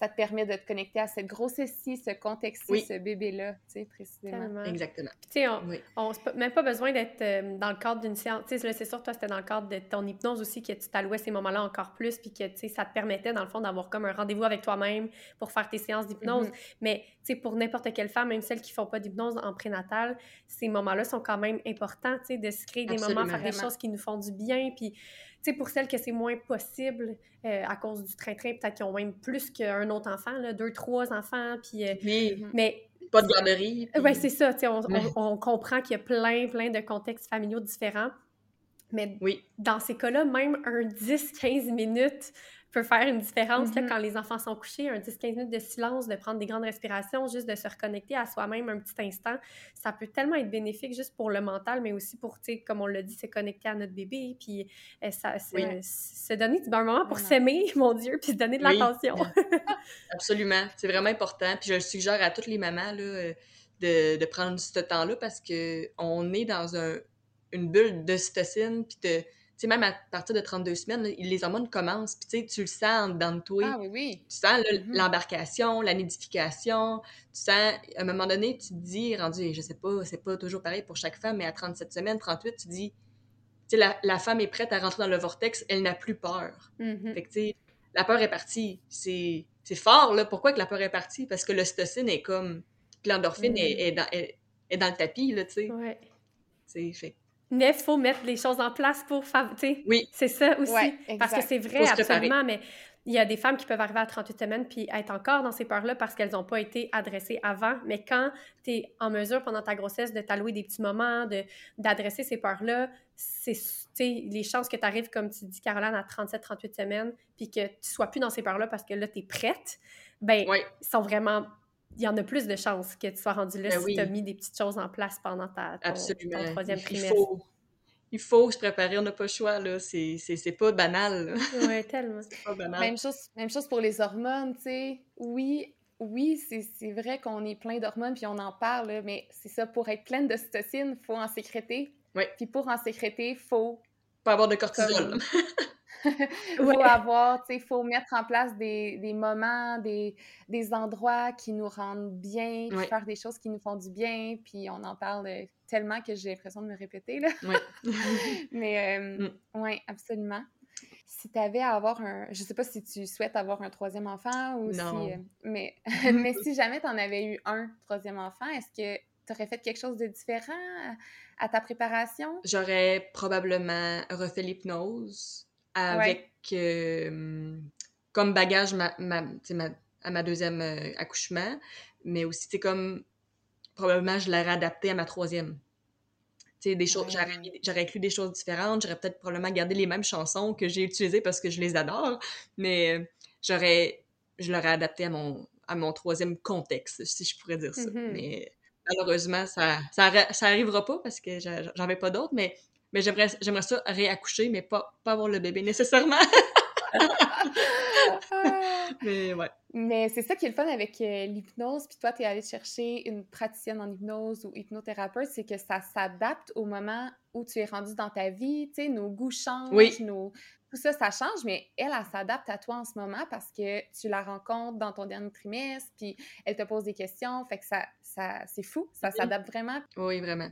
ça te permet de te connecter à cette grossesse-ci, ce contexte-ci, ce bébé-là, tu sais, précisément. Exactement. Tu sais, on n'a même pas besoin d'être euh, dans le cadre d'une séance. Tu sais, c'est sûr, toi, c'était dans le cadre de ton hypnose aussi que tu t'allouais ces moments-là encore plus, puis que, tu sais, ça te permettait, dans le fond, d'avoir comme un rendez-vous avec toi-même pour faire tes séances d'hypnose. Mm-hmm. Mais, tu sais, pour n'importe quelle femme, même celles qui font pas d'hypnose en prénatal, ces moments-là sont quand même importants, tu sais, de se créer des moments, faire des choses qui nous font du bien, puis sais, pour celles que c'est moins possible euh, à cause du train-train, peut-être qu'ils ont même plus qu'un autre enfant, là, deux, trois enfants, puis... Euh, oui. Mais... Pas de garderie. Oui, c'est ça, tu sais, on, on, comprend qu'il y a plein, plein de contextes familiaux différents. Mais oui. dans ces cas-là, même un 10-15 minutes peut faire une différence là, mm-hmm. quand les enfants sont couchés, un 10-15 minutes de silence, de prendre des grandes respirations, juste de se reconnecter à soi-même un petit instant. Ça peut tellement être bénéfique juste pour le mental, mais aussi pour, comme on l'a dit, se connecter à notre bébé, puis euh, ça, se donner du bon moment pour s'aimer, mon Dieu, puis se donner de l'attention. Absolument. C'est vraiment important. Puis je le suggère à toutes les mamans là, euh, de, de prendre ce temps-là parce qu'on est dans un, une bulle de cytocine, puis de sais, même à partir de 32 semaines, les hormones commencent, puis tu le sens dans le toi. Ah oui, oui. Tu sens mm-hmm. l'embarcation, la nidification, tu sens, à un moment donné, tu te dis, rendu, je sais pas, c'est pas toujours pareil pour chaque femme, mais à 37 semaines, 38, tu dis, tu sais, la, la, femme est prête à rentrer dans le vortex, elle n'a plus peur. Fait que, tu sais, la peur est partie. C'est fort, là. Pourquoi que la peur est partie? Parce que l'ocytocine est comme, l'endorphine est, mm-hmm. est, dans, est, dans le tapis, là, tu sais. Ouais. fait mais il faut mettre les choses en place pour faire. Oui. C'est ça aussi. parce que c'est vrai, absolument, mais il y a des femmes qui peuvent arriver à 38 semaines puis être encore dans ces peurs-là parce qu'elles n'ont pas été adressées avant. Mais quand tu es en mesure pendant ta grossesse de t'allouer des petits moments, d'adresser ces peurs-là, c'est les chances que tu arrives, comme tu dis, Caroline, à 37-38 semaines, puis que tu sois plus dans ces peurs-là parce que là, tu es prête, ben, sont vraiment il y en a plus de chances que tu sois rendu là ben si tu as mis des petites choses en place pendant ta, ton, troisième trimestre. Il faut, il faut se préparer, on n'a pas le choix, là. C'est pas banal. Oui, tellement. pas banal. Même chose, même chose pour les hormones, tu sais. Oui, oui, c'est vrai qu'on est plein d'hormones, puis on en parle, mais c'est ça, pour être pleine de cytocine, il faut en sécréter. Oui. Puis pour en sécréter, il faut... Pas avoir de cortisol. il faut avoir, tu sais, faut mettre en place des, des moments, des, des, endroits qui nous rendent bien, faire des choses qui nous font du bien, puis on en parle tellement que j'ai l'impression de me répéter, là. Mais, euh, mm. oui, absolument. Si tu avais à avoir un... Je sais pas si tu souhaites avoir un troisième enfant ou si... Euh, mais, mais si jamais tu en avais eu un troisième enfant, est-ce que tu aurais fait quelque chose de différent à ta préparation? J'aurais probablement refait l'hypnose avec comme bagage ma, ma, à ma deuxième euh, accouchement, mais aussi, c'est comme probablement je l'aurais adapté à ma troisième. des choses, j'aurais inclus des choses différentes, j'aurais peut-être probablement gardé les mêmes chansons que j'ai utilisées parce que je les adore, mais euh, j'aurais, je l'aurais adapté à mon, à mon troisième contexte, si je pourrais dire ça. Mm-hmm. Mais malheureusement, ça, ça, ça arrivera pas parce que j'en avais pas d'autres, mais, mais j'aimerais, j'aimerais ça réaccoucher, mais pas, pas avoir le bébé nécessairement. mais ouais. Mais c'est ça qui est le fun avec euh, l'hypnose, puis toi, tu es allé chercher une praticienne en hypnose ou hypnothérapeute, c'est que ça s'adapte au moment où tu es rendu dans ta vie, tu sais, nos goûts changent, oui. nos, tout ça, ça change, mais elle, elle, s'adapte à toi en ce moment parce que tu la rencontres dans ton dernier trimestre, puis elle te pose des questions. Fait que ça, ça c'est fou, ça s'adapte vraiment. Oui, vraiment.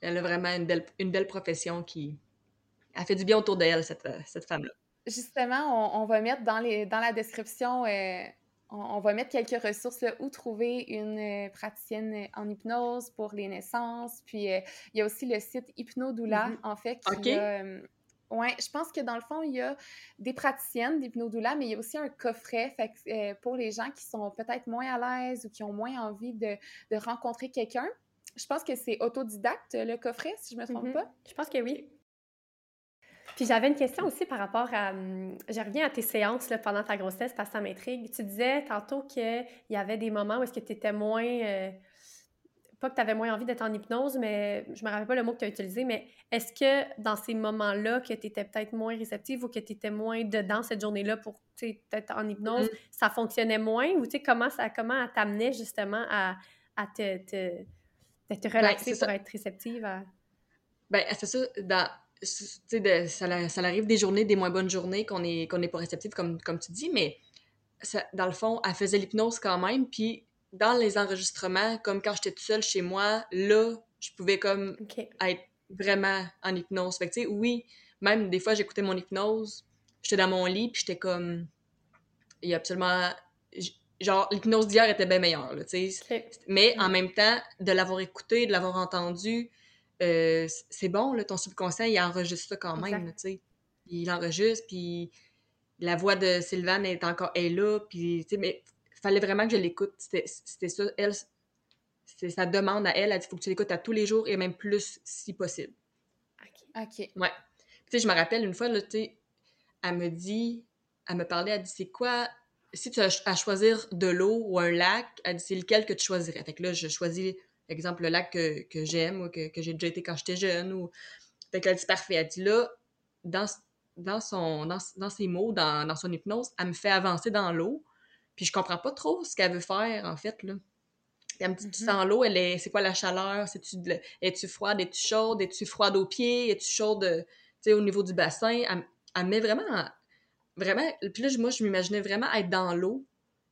Elle a vraiment une belle, une belle profession qui a fait du bien autour d'elle, cette, cette femme-là. Justement, on, va mettre dans, les, dans la description, euh, on, va mettre quelques ressources où trouver une euh, praticienne en hypnose pour les naissances. Puis euh, il y a aussi le site Hypnodoula, mm-hmm. en fait, qui oui, je pense que dans le fond, il y a des praticiennes d'hypnodoula, mais il y a aussi un coffret fait euh, pour les gens qui sont peut-être moins à l'aise ou qui ont moins envie de, rencontrer quelqu'un. Je pense que c'est autodidacte, le coffret, si je ne me trompe mm-hmm. pas. Je pense que oui. Puis j'avais une question aussi par rapport à. Hum, je reviens à tes séances là, pendant ta grossesse parce que ça m'intrigue. Tu disais tantôt qu'il y avait des moments où est-ce que tu étais moins. Euh, pas que tu avais moins envie d'être en hypnose, mais je me rappelle pas le mot que tu as utilisé, mais est-ce que dans ces moments-là, que tu étais peut-être moins réceptive ou que tu étais moins dedans cette journée-là pour être en hypnose, mm-hmm. ça fonctionnait moins? Ou comment ça comment t'amenait justement à, à te, te, te, ben, relaxer pour être réceptive à... Ben, c'est ça, dans, de, ça, ça, arrive des journées, des moins bonnes journées qu'on n'est qu'on est pas réceptive, comme, comme tu dis, mais ça, dans le fond, elle faisait l'hypnose quand même, puis dans les enregistrements, comme quand j'étais toute seule chez moi, là, je pouvais comme être vraiment en hypnose. Fait que, tu sais, oui, même des fois, j'écoutais mon hypnose, j'étais dans mon lit, puis j'étais comme... Il y a absolument... Genre, l'hypnose d'hier était bien meilleure, tu sais. Mais en même temps, de l'avoir écouté, de l'avoir entendu, euh, c'est bon, là, ton subconscient, il enregistre ça quand même, tu sais. Il enregistre, puis la voix de Sylvane est encore est là, puis, tu sais, mais fallait vraiment que je l'écoute. C'était ça. Elle, c'est sa demande à elle. Elle dit faut que tu l'écoutes à tous les jours et même plus si possible. OK. OK. Ouais. Tu sais, je me rappelle une fois, là, tu sais, elle me dit, elle me parlait, elle dit c'est quoi, si tu as à choisir de l'eau ou un lac, elle dit c'est lequel que tu choisirais? Fait que là, je choisis, exemple, le lac que, que j'aime ou que, que j'ai déjà été quand j'étais jeune. Ou... Fait elle dit parfait. Elle dit là, dans, dans, son, dans, dans ses mots, dans, dans son hypnose, elle me fait avancer dans l'eau. Puis je comprends pas trop ce qu'elle veut faire, en fait, là. Elle me dit, tu mm-hmm. sens l'eau, elle est, c'est quoi la chaleur? C'est-tu es-tu froide? Es-tu chaude? Es-tu froide aux pieds? Es-tu chaude, euh, tu sais, au niveau du bassin? Elle, met vraiment, vraiment, puis là, moi, je m'imaginais vraiment être dans l'eau,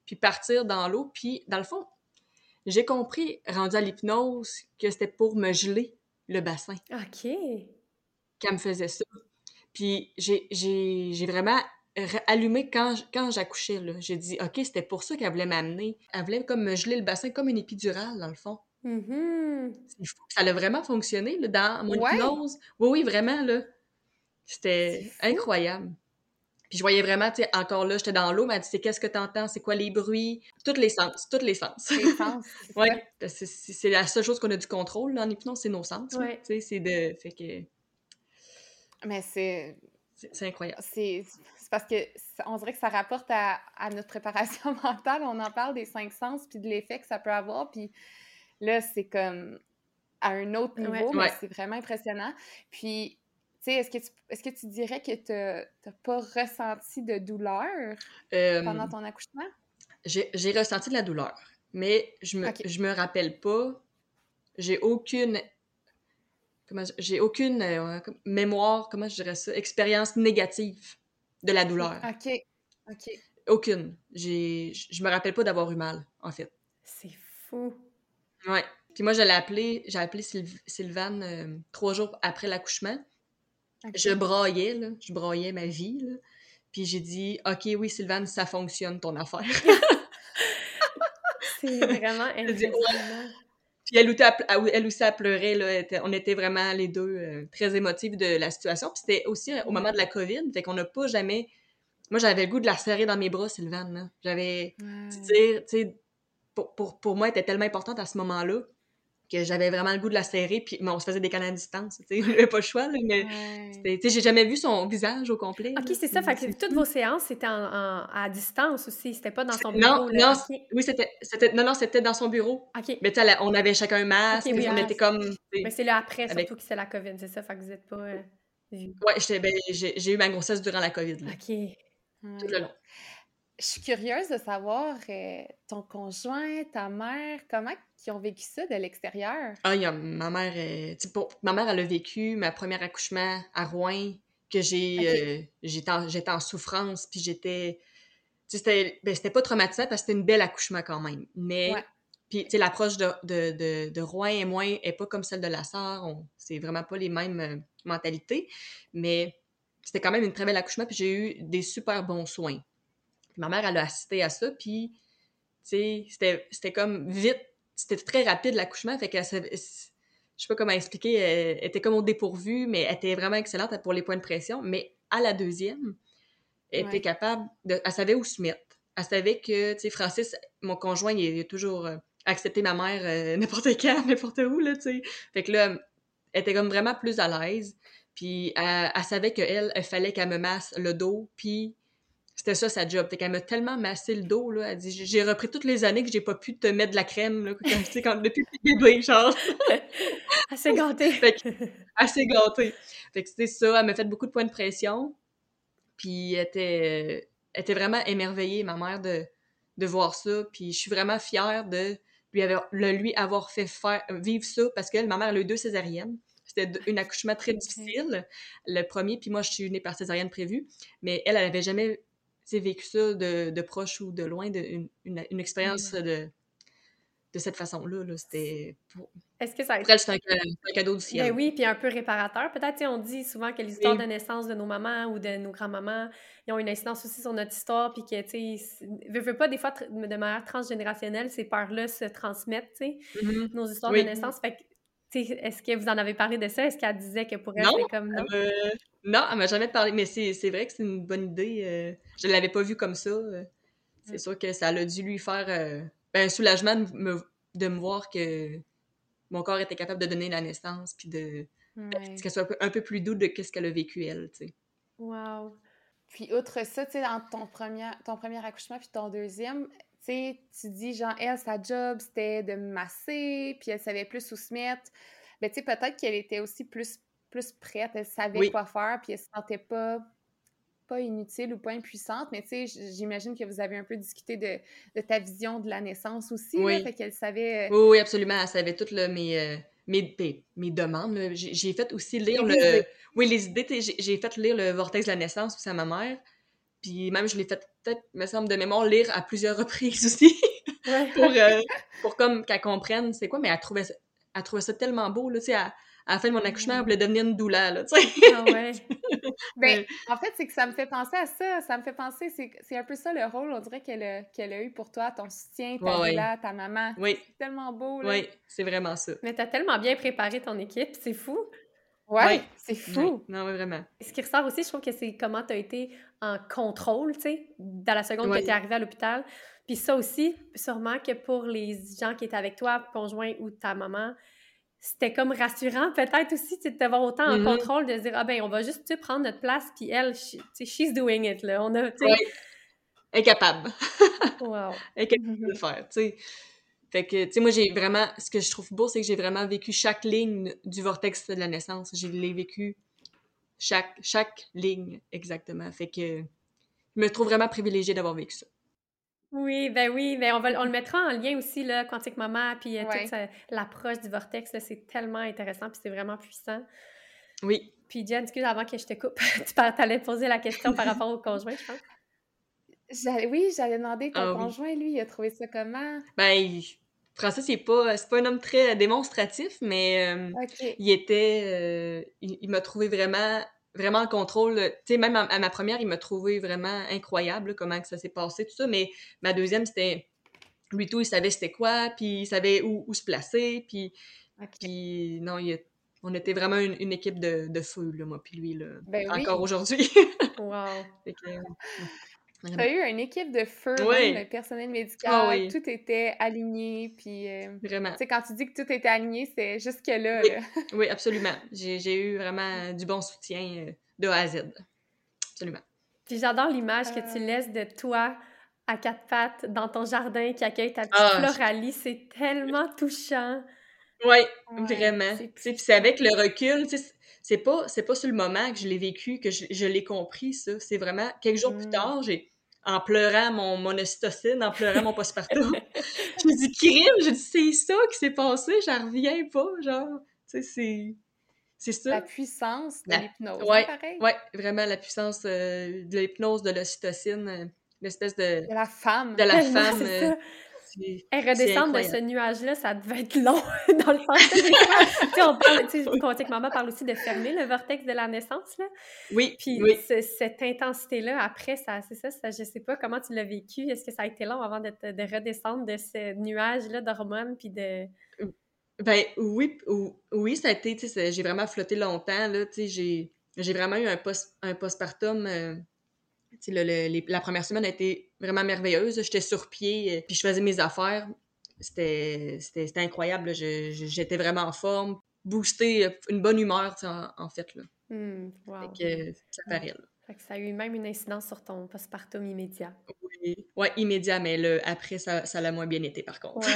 puis partir dans l'eau, puis dans le fond, j'ai compris, rendu à l'hypnose, que c'était pour me geler le bassin. OK. Qu'elle me faisait ça. Puis j'ai, vraiment allumé quand, quand j'accouchais. J'ai dit, OK, c'était pour ça qu'elle voulait m'amener. Elle voulait comme me geler le bassin comme une épidurale, dans le fond. Mm-hmm. Ça a vraiment fonctionné là, dans mon hypnose. Oui, oui, vraiment. là. C'était incroyable. Puis je voyais vraiment, tu sais, encore là, j'étais dans l'eau, mais elle dit, c'est qu'est-ce que tu entends, c'est quoi les bruits, tous les sens, tous les sens. Les sens. oui, c'est la seule chose qu'on a du contrôle en hypnose, c'est nos sens. Tu sais, c'est de. Fait que. Mais c'est. C'est incroyable. C'est parce que on dirait que ça rapporte à, notre préparation mentale. On en parle des cinq sens puis de l'effet que ça peut avoir. Puis là, c'est comme à un autre niveau, mais c'est vraiment impressionnant. Puis, est-ce que tu, est-ce que tu dirais que tu n'as pas ressenti de douleur pendant ton accouchement? J'ai, ressenti de la douleur, mais je me, je me rappelle pas. J'ai aucune j'ai aucune euh, mémoire, comment je dirais ça, expérience négative de la douleur. OK. OK. Aucune. J'ai, je me rappelle pas d'avoir eu mal, en fait. C'est fou. Ouais. Puis moi, je l'ai appelé, j'ai appelé Sylvane euh, trois jours après l'accouchement. Je braillais, là. Je braillais ma vie, là. Puis j'ai dit, OK, oui, Sylvane, ça fonctionne, ton affaire. C'est vraiment impressionnant. Puis elle, elle aussi, elle pleurait. Là, on était vraiment les deux euh, très émotifs de la situation. Puis c'était aussi euh, au moment de la COVID. Fait qu'on n'a pas jamais. Moi, j'avais le goût de la serrer dans mes bras, Sylvane. J'avais. Tu sais, pour, pour, pour, moi, elle était tellement importante à ce moment-là que j'avais vraiment le goût de la serrer, puis on se faisait des câlins à distance, tu sais, j'avais pas le choix, là, mais tu sais, j'ai jamais vu son visage au complet. OK, c'est ça, fait que toutes vos séances, c'était en, à distance aussi, c'était pas dans son bureau. Non, non, oui, c'était, non, non, c'était dans son bureau. OK. Mais tu sais, on avait chacun un masque, on était comme... Mais c'est là après, surtout que c'est la COVID, c'est ça, fait que vous êtes pas... Euh, ouais, ben, j'ai eu ma grossesse durant la COVID, là. OK. Tout le long. Je suis curieuse de savoir, euh, ton conjoint, ta mère, comment ils ont vécu ça de l'extérieur? Ah, y a, ma mère, euh, ma mère, elle a vécu ma première accouchement à Rouen, que j'ai, euh, j'étais, en, souffrance, puis j'étais, c'était, ben, c'était pas traumatisant parce que c'était une belle accouchement quand même, mais, puis, tu sais, l'approche de, de, de, Rouen et moi est pas comme celle de la sœur, c'est vraiment pas les mêmes mentalités, mais c'était quand même une très belle accouchement, puis j'ai eu des super bons soins ma mère, elle a assisté à ça, puis, tu sais, c'était comme vite, c'était très rapide l'accouchement, fait qu'elle savait, je sais pas comment expliquer, elle était comme au dépourvu, mais elle était vraiment excellente pour les points de pression, mais à la deuxième, elle était capable de, elle savait où se mettre. Elle savait que, tu sais, Francis, mon conjoint, il a toujours euh, accepté ma mère euh, n'importe quand, n'importe où, là, tu sais. Fait que là, elle était comme vraiment plus à l'aise. Puis elle, elle savait qu'elle, il fallait qu'elle me masse le dos, puis c'était ça sa job. Fait qu'elle m'a tellement massé le dos, là. Elle dit J'ai repris toutes les années que j'ai pas pu te mettre de la crème, là, tu sais, quand, depuis le bébé, genre. assez gâtée. fait gâtée. Fait que c'était ça. Elle m'a fait beaucoup de points de pression. Puis elle était, était vraiment émerveillée, ma mère, de, de voir ça. Puis je suis vraiment fière de lui avoir, lui avoir fait faire, vivre ça parce que ma mère, elle a eu deux césariennes. C'était un accouchement très difficile, le premier, puis moi, je suis née par césarienne prévue. Mais elle, elle avait jamais vécu ça de, de, proche ou de loin, de, une, une, expérience de, de cette façon-là. -là, c'était Est-ce que ça a été... c'est un, cadeau du ciel. Ben oui, puis un peu réparateur. Peut-être, on dit souvent que les histoires de naissance de nos mamans ou de nos grands-mamans, ils ont une incidence aussi sur notre histoire, puis que, tu sais, veux, veux pas, des fois, de manière transgénérationnelle, ces peurs-là se transmettent, tu sais, mm-hmm. nos histoires de naissance. Fait que est-ce que vous en avez parlé de ça? Est-ce qu'elle disait que pour elle, c'était comme non? Non, elle m'a jamais parlé, mais c'est vrai que c'est une bonne idée. Euh, je ne l'avais pas vu comme ça. Euh. C'est sûr que ça a dû lui faire euh, ben, un soulagement de me, de me, voir que mon corps était capable de donner la naissance, puis de qu'elle soit un peu, plus doux de ce qu'elle a vécu, elle, tu sais. Wow! Puis, outre ça, tu sais, entre ton premier, ton premier accouchement puis ton deuxième, tu sais, tu dis, genre, elle, sa job, c'était de masser, puis elle savait plus où se mettre. Mais tu sais, peut-être qu'elle était aussi plus, plus prête, elle savait quoi faire, puis elle se sentait pas, pas inutile ou pas impuissante. Mais tu sais, j'imagine que vous avez un peu discuté de, de, ta vision de la naissance aussi, oui. fait qu'elle savait... Euh, oui, oui, absolument, elle savait toutes mes, euh, mes, ben, mes, demandes. J'ai fait aussi lire le... Oui, les idées, j'ai fait lire le Vortex de la naissance aussi à ma mère. Puis même, je l'ai fait peut-être, me semble, de mémoire, lire à plusieurs reprises aussi. pour, euh, pour comme qu'elle comprenne c'est quoi, mais elle trouvait, elle trouvait ça tellement beau, là, tu sais, à, la fin de mon accouchement, elle voulait devenir une douleur, là, tu sais. Ah ouais. ben, en fait, c'est que ça me fait penser à ça. Ça me fait penser, c'est un peu ça le rôle, on dirait qu'elle a, eu pour toi, ton soutien, ta ouais, ta maman. Oui. C'est tellement beau, là. Oui, c'est vraiment ça. Mais t'as tellement bien préparé ton équipe, c'est fou. Ouais, c'est fou. Non, vraiment. Ce qui ressort aussi, je trouve que c'est comment tu as été en contrôle, tu sais, dans la seconde que tu es arrivée à l'hôpital. Puis ça aussi, sûrement que pour les gens qui étaient avec toi, conjoint ou ta maman, c'était comme rassurant peut-être aussi de te voir autant en mm-hmm. contrôle, de dire ah ben on va juste prendre notre place puis elle, sais, she's doing it là, on a, ouais. Incapable. wow. Incapable de le faire, tu sais. Fait que, tu sais, moi, j'ai vraiment. Ce que je trouve beau, c'est que j'ai vraiment vécu chaque ligne du vortex de la naissance. J'ai vécu chaque, chaque ligne, exactement. Fait que je me trouve vraiment privilégiée d'avoir vécu ça. Oui, ben oui, ben on, va, on le mettra en lien aussi, là, Quantique Maman, puis euh, toute l'approche du vortex, c'est tellement intéressant, puis c'est vraiment puissant. Oui. Puis Jen, excuse, avant que je te coupe, tu allais poser la question par rapport au conjoint, je pense. Oui, j'allais demander ton ah conjoint, lui, il a trouvé ça comment? Ben, Francis, c'est pas, pas un homme très démonstratif, mais euh, il était. Euh, il, m'a trouvé vraiment, vraiment en contrôle. Tu sais, même à, ma première, il m'a trouvé vraiment incroyable comment que ça s'est passé, tout ça. Mais ma deuxième, c'était. Lui, tout, il savait c'était quoi, puis il savait où, se placer, puis. Puis, non, il on était vraiment une, équipe de, de feu, là, moi, puis lui, là, ben encore aujourd'hui. wow! Tu as eu une équipe de feu, le personnel médical, ah tout était aligné, puis... Euh, vraiment. Tu sais, quand tu dis que tout était aligné, c'est jusque-là. Oui, oui absolument. J'ai eu vraiment du bon soutien euh, de A à Z. Absolument. Puis j'adore l'image que tu laisses de toi à quatre pattes dans ton jardin qui accueille ta petite ah, Floralie. C'est tellement touchant. Oui, vraiment. Puis c'est avec le recul, c'est pas, pas sur le moment que je l'ai vécu, que je, l'ai compris, ça. C'est vraiment quelques jours plus mmh. tard, j'ai en pleurant mon, mon en pleurant mon postpartum. je me dis, crime, je dis, c'est ça qui s'est passé, j'en reviens pas, genre, tu sais, c'est... C'est ça. La puissance de l'hypnose, ouais, pareil? Oui, vraiment la puissance euh, de l'hypnose, de l'ocytocine, euh, l'espèce de... De la femme. De la femme. Elle redescendre de ce nuage-là, ça devait être long dans le sens. on parle, tu sais, maman parle aussi de fermer le vortex de la naissance, là. Oui, Puis cette intensité-là, après, ça, c'est ça, ça, je sais pas comment tu l'as vécu. Est-ce que ça a été long avant de, de redescendre de ce nuage-là d'hormones, puis de... Ben oui, oui, ça a été, tu sais, j'ai vraiment flotté longtemps, là, tu sais, j'ai vraiment eu un, post, un postpartum... Euh, la première semaine a été vraiment merveilleuse. J'étais sur pied, euh, puis je faisais mes affaires. C'était incroyable. J'étais vraiment en forme, boosté, euh, une bonne humeur, en, fait. Là. Mmh, ça paraît. ça a eu même une incidence sur ton postpartum immédiat. Oui, ouais, immédiat, mais le, après, ça, ça l'a moins bien été, par contre.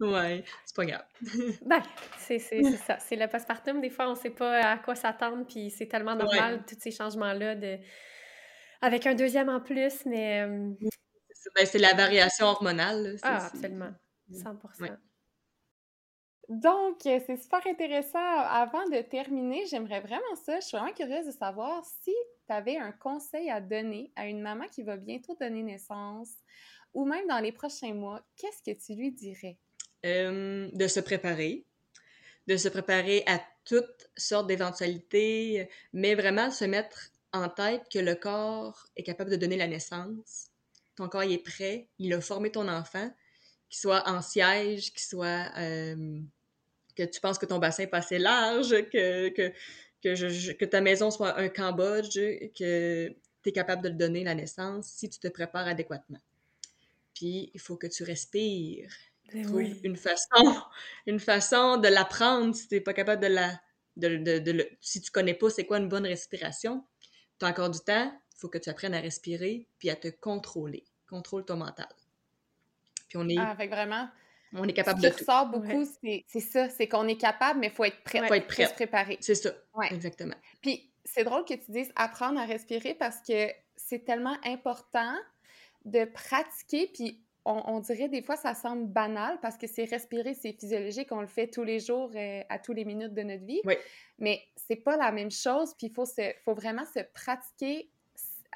Ouais, c'est pas grave. ben, c'est ça. C'est le postpartum. Des fois, on sait pas à quoi s'attendre, puis c'est tellement normal, tous ces changements-là, de avec un deuxième en plus, mais. Ben, c'est la variation hormonale. ah, absolument. 100 Donc, euh, c'est super intéressant. Avant de terminer, j'aimerais vraiment ça. Je suis vraiment curieuse de savoir si tu avais un conseil à donner à une maman qui va bientôt donner naissance ou même dans les prochains mois. Qu'est-ce que tu lui dirais? de se préparer, de se préparer à toutes sortes d'éventualités, mais vraiment se mettre en tête que le corps est capable de donner la naissance. Ton corps est prêt, il a formé ton enfant, qu'il soit en siège, qu'il soit euh, que tu penses que ton bassin est assez large, que, que, que, que ta maison soit un Cambodge, que tu es capable de le donner la naissance si tu te prépares adéquatement. Puis il faut que tu respires. Oui. une façon, une façon de l'apprendre si tu n'es pas capable de la. De, de, de, si tu connais pas c'est quoi une bonne respiration, tu as encore du temps, il faut que tu apprennes à respirer puis à te contrôler. Contrôle ton mental. Puis on est. Ah, fait vraiment. On est capable de tout. ressort beaucoup, c'est ça, c'est qu'on est capable, mais il faut être prêt. Il faut être prêt. se préparer. C'est ça. Exactement. Puis c'est drôle que tu dises apprendre à respirer parce que c'est tellement important de pratiquer, puis on, dirait des fois ça semble banal parce que c'est respirer, c'est physiologique, on le fait tous les jours, euh, à tous les minutes de notre vie. Oui. Mais c'est pas la même chose, puis il faut, faut vraiment se pratiquer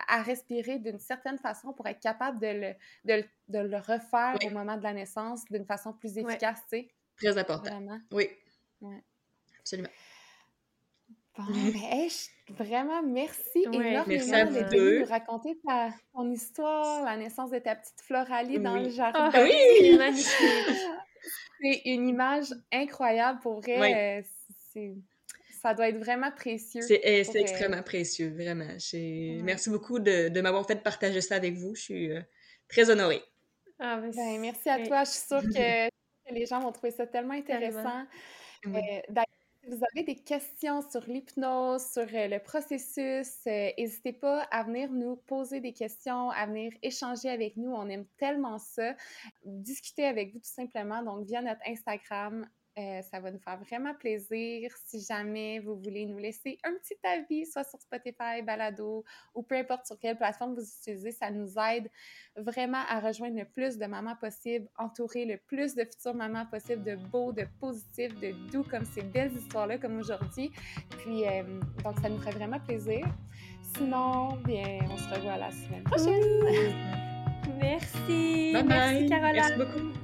à respirer d'une certaine façon pour être capable de le, de, de le refaire au moment de la naissance d'une façon plus efficace, tu sais. Très important. Vraiment. Oui. Absolument. Bon, ben, vraiment, merci énormément de nous raconter ta, ton histoire, la naissance de ta petite Floralie dans le jardin. Ah oui! C'est une image incroyable pour vrai. Euh, ça doit être vraiment précieux. C'est eh, extrêmement précieux, vraiment. Merci beaucoup de, de m'avoir fait partager ça avec vous. Je suis euh, très honorée. Ah, ben, ben, merci à toi. Je suis sûre que, les gens vont trouver ça tellement intéressant. Euh, si vous avez des questions sur l'hypnose, sur euh, le processus, euh, n'hésitez pas à venir nous poser des questions, à venir échanger avec nous. On aime tellement ça. Discuter avec vous tout simplement, donc via notre Instagram, euh, ça va nous faire vraiment plaisir. Si jamais vous voulez nous laisser un petit avis, soit sur Spotify, Balado ou peu importe sur quelle plateforme vous utilisez, ça nous aide vraiment à rejoindre le plus de mamans possible, entourer le plus de futures mamans possible de beaux, de positifs, de doux, comme ces belles histoires-là, comme aujourd'hui. Puis, euh, donc, ça nous ferait vraiment plaisir. Sinon, bien, on se revoit la semaine prochaine. Merci. Bye bye. Merci, Caroline. Merci beaucoup.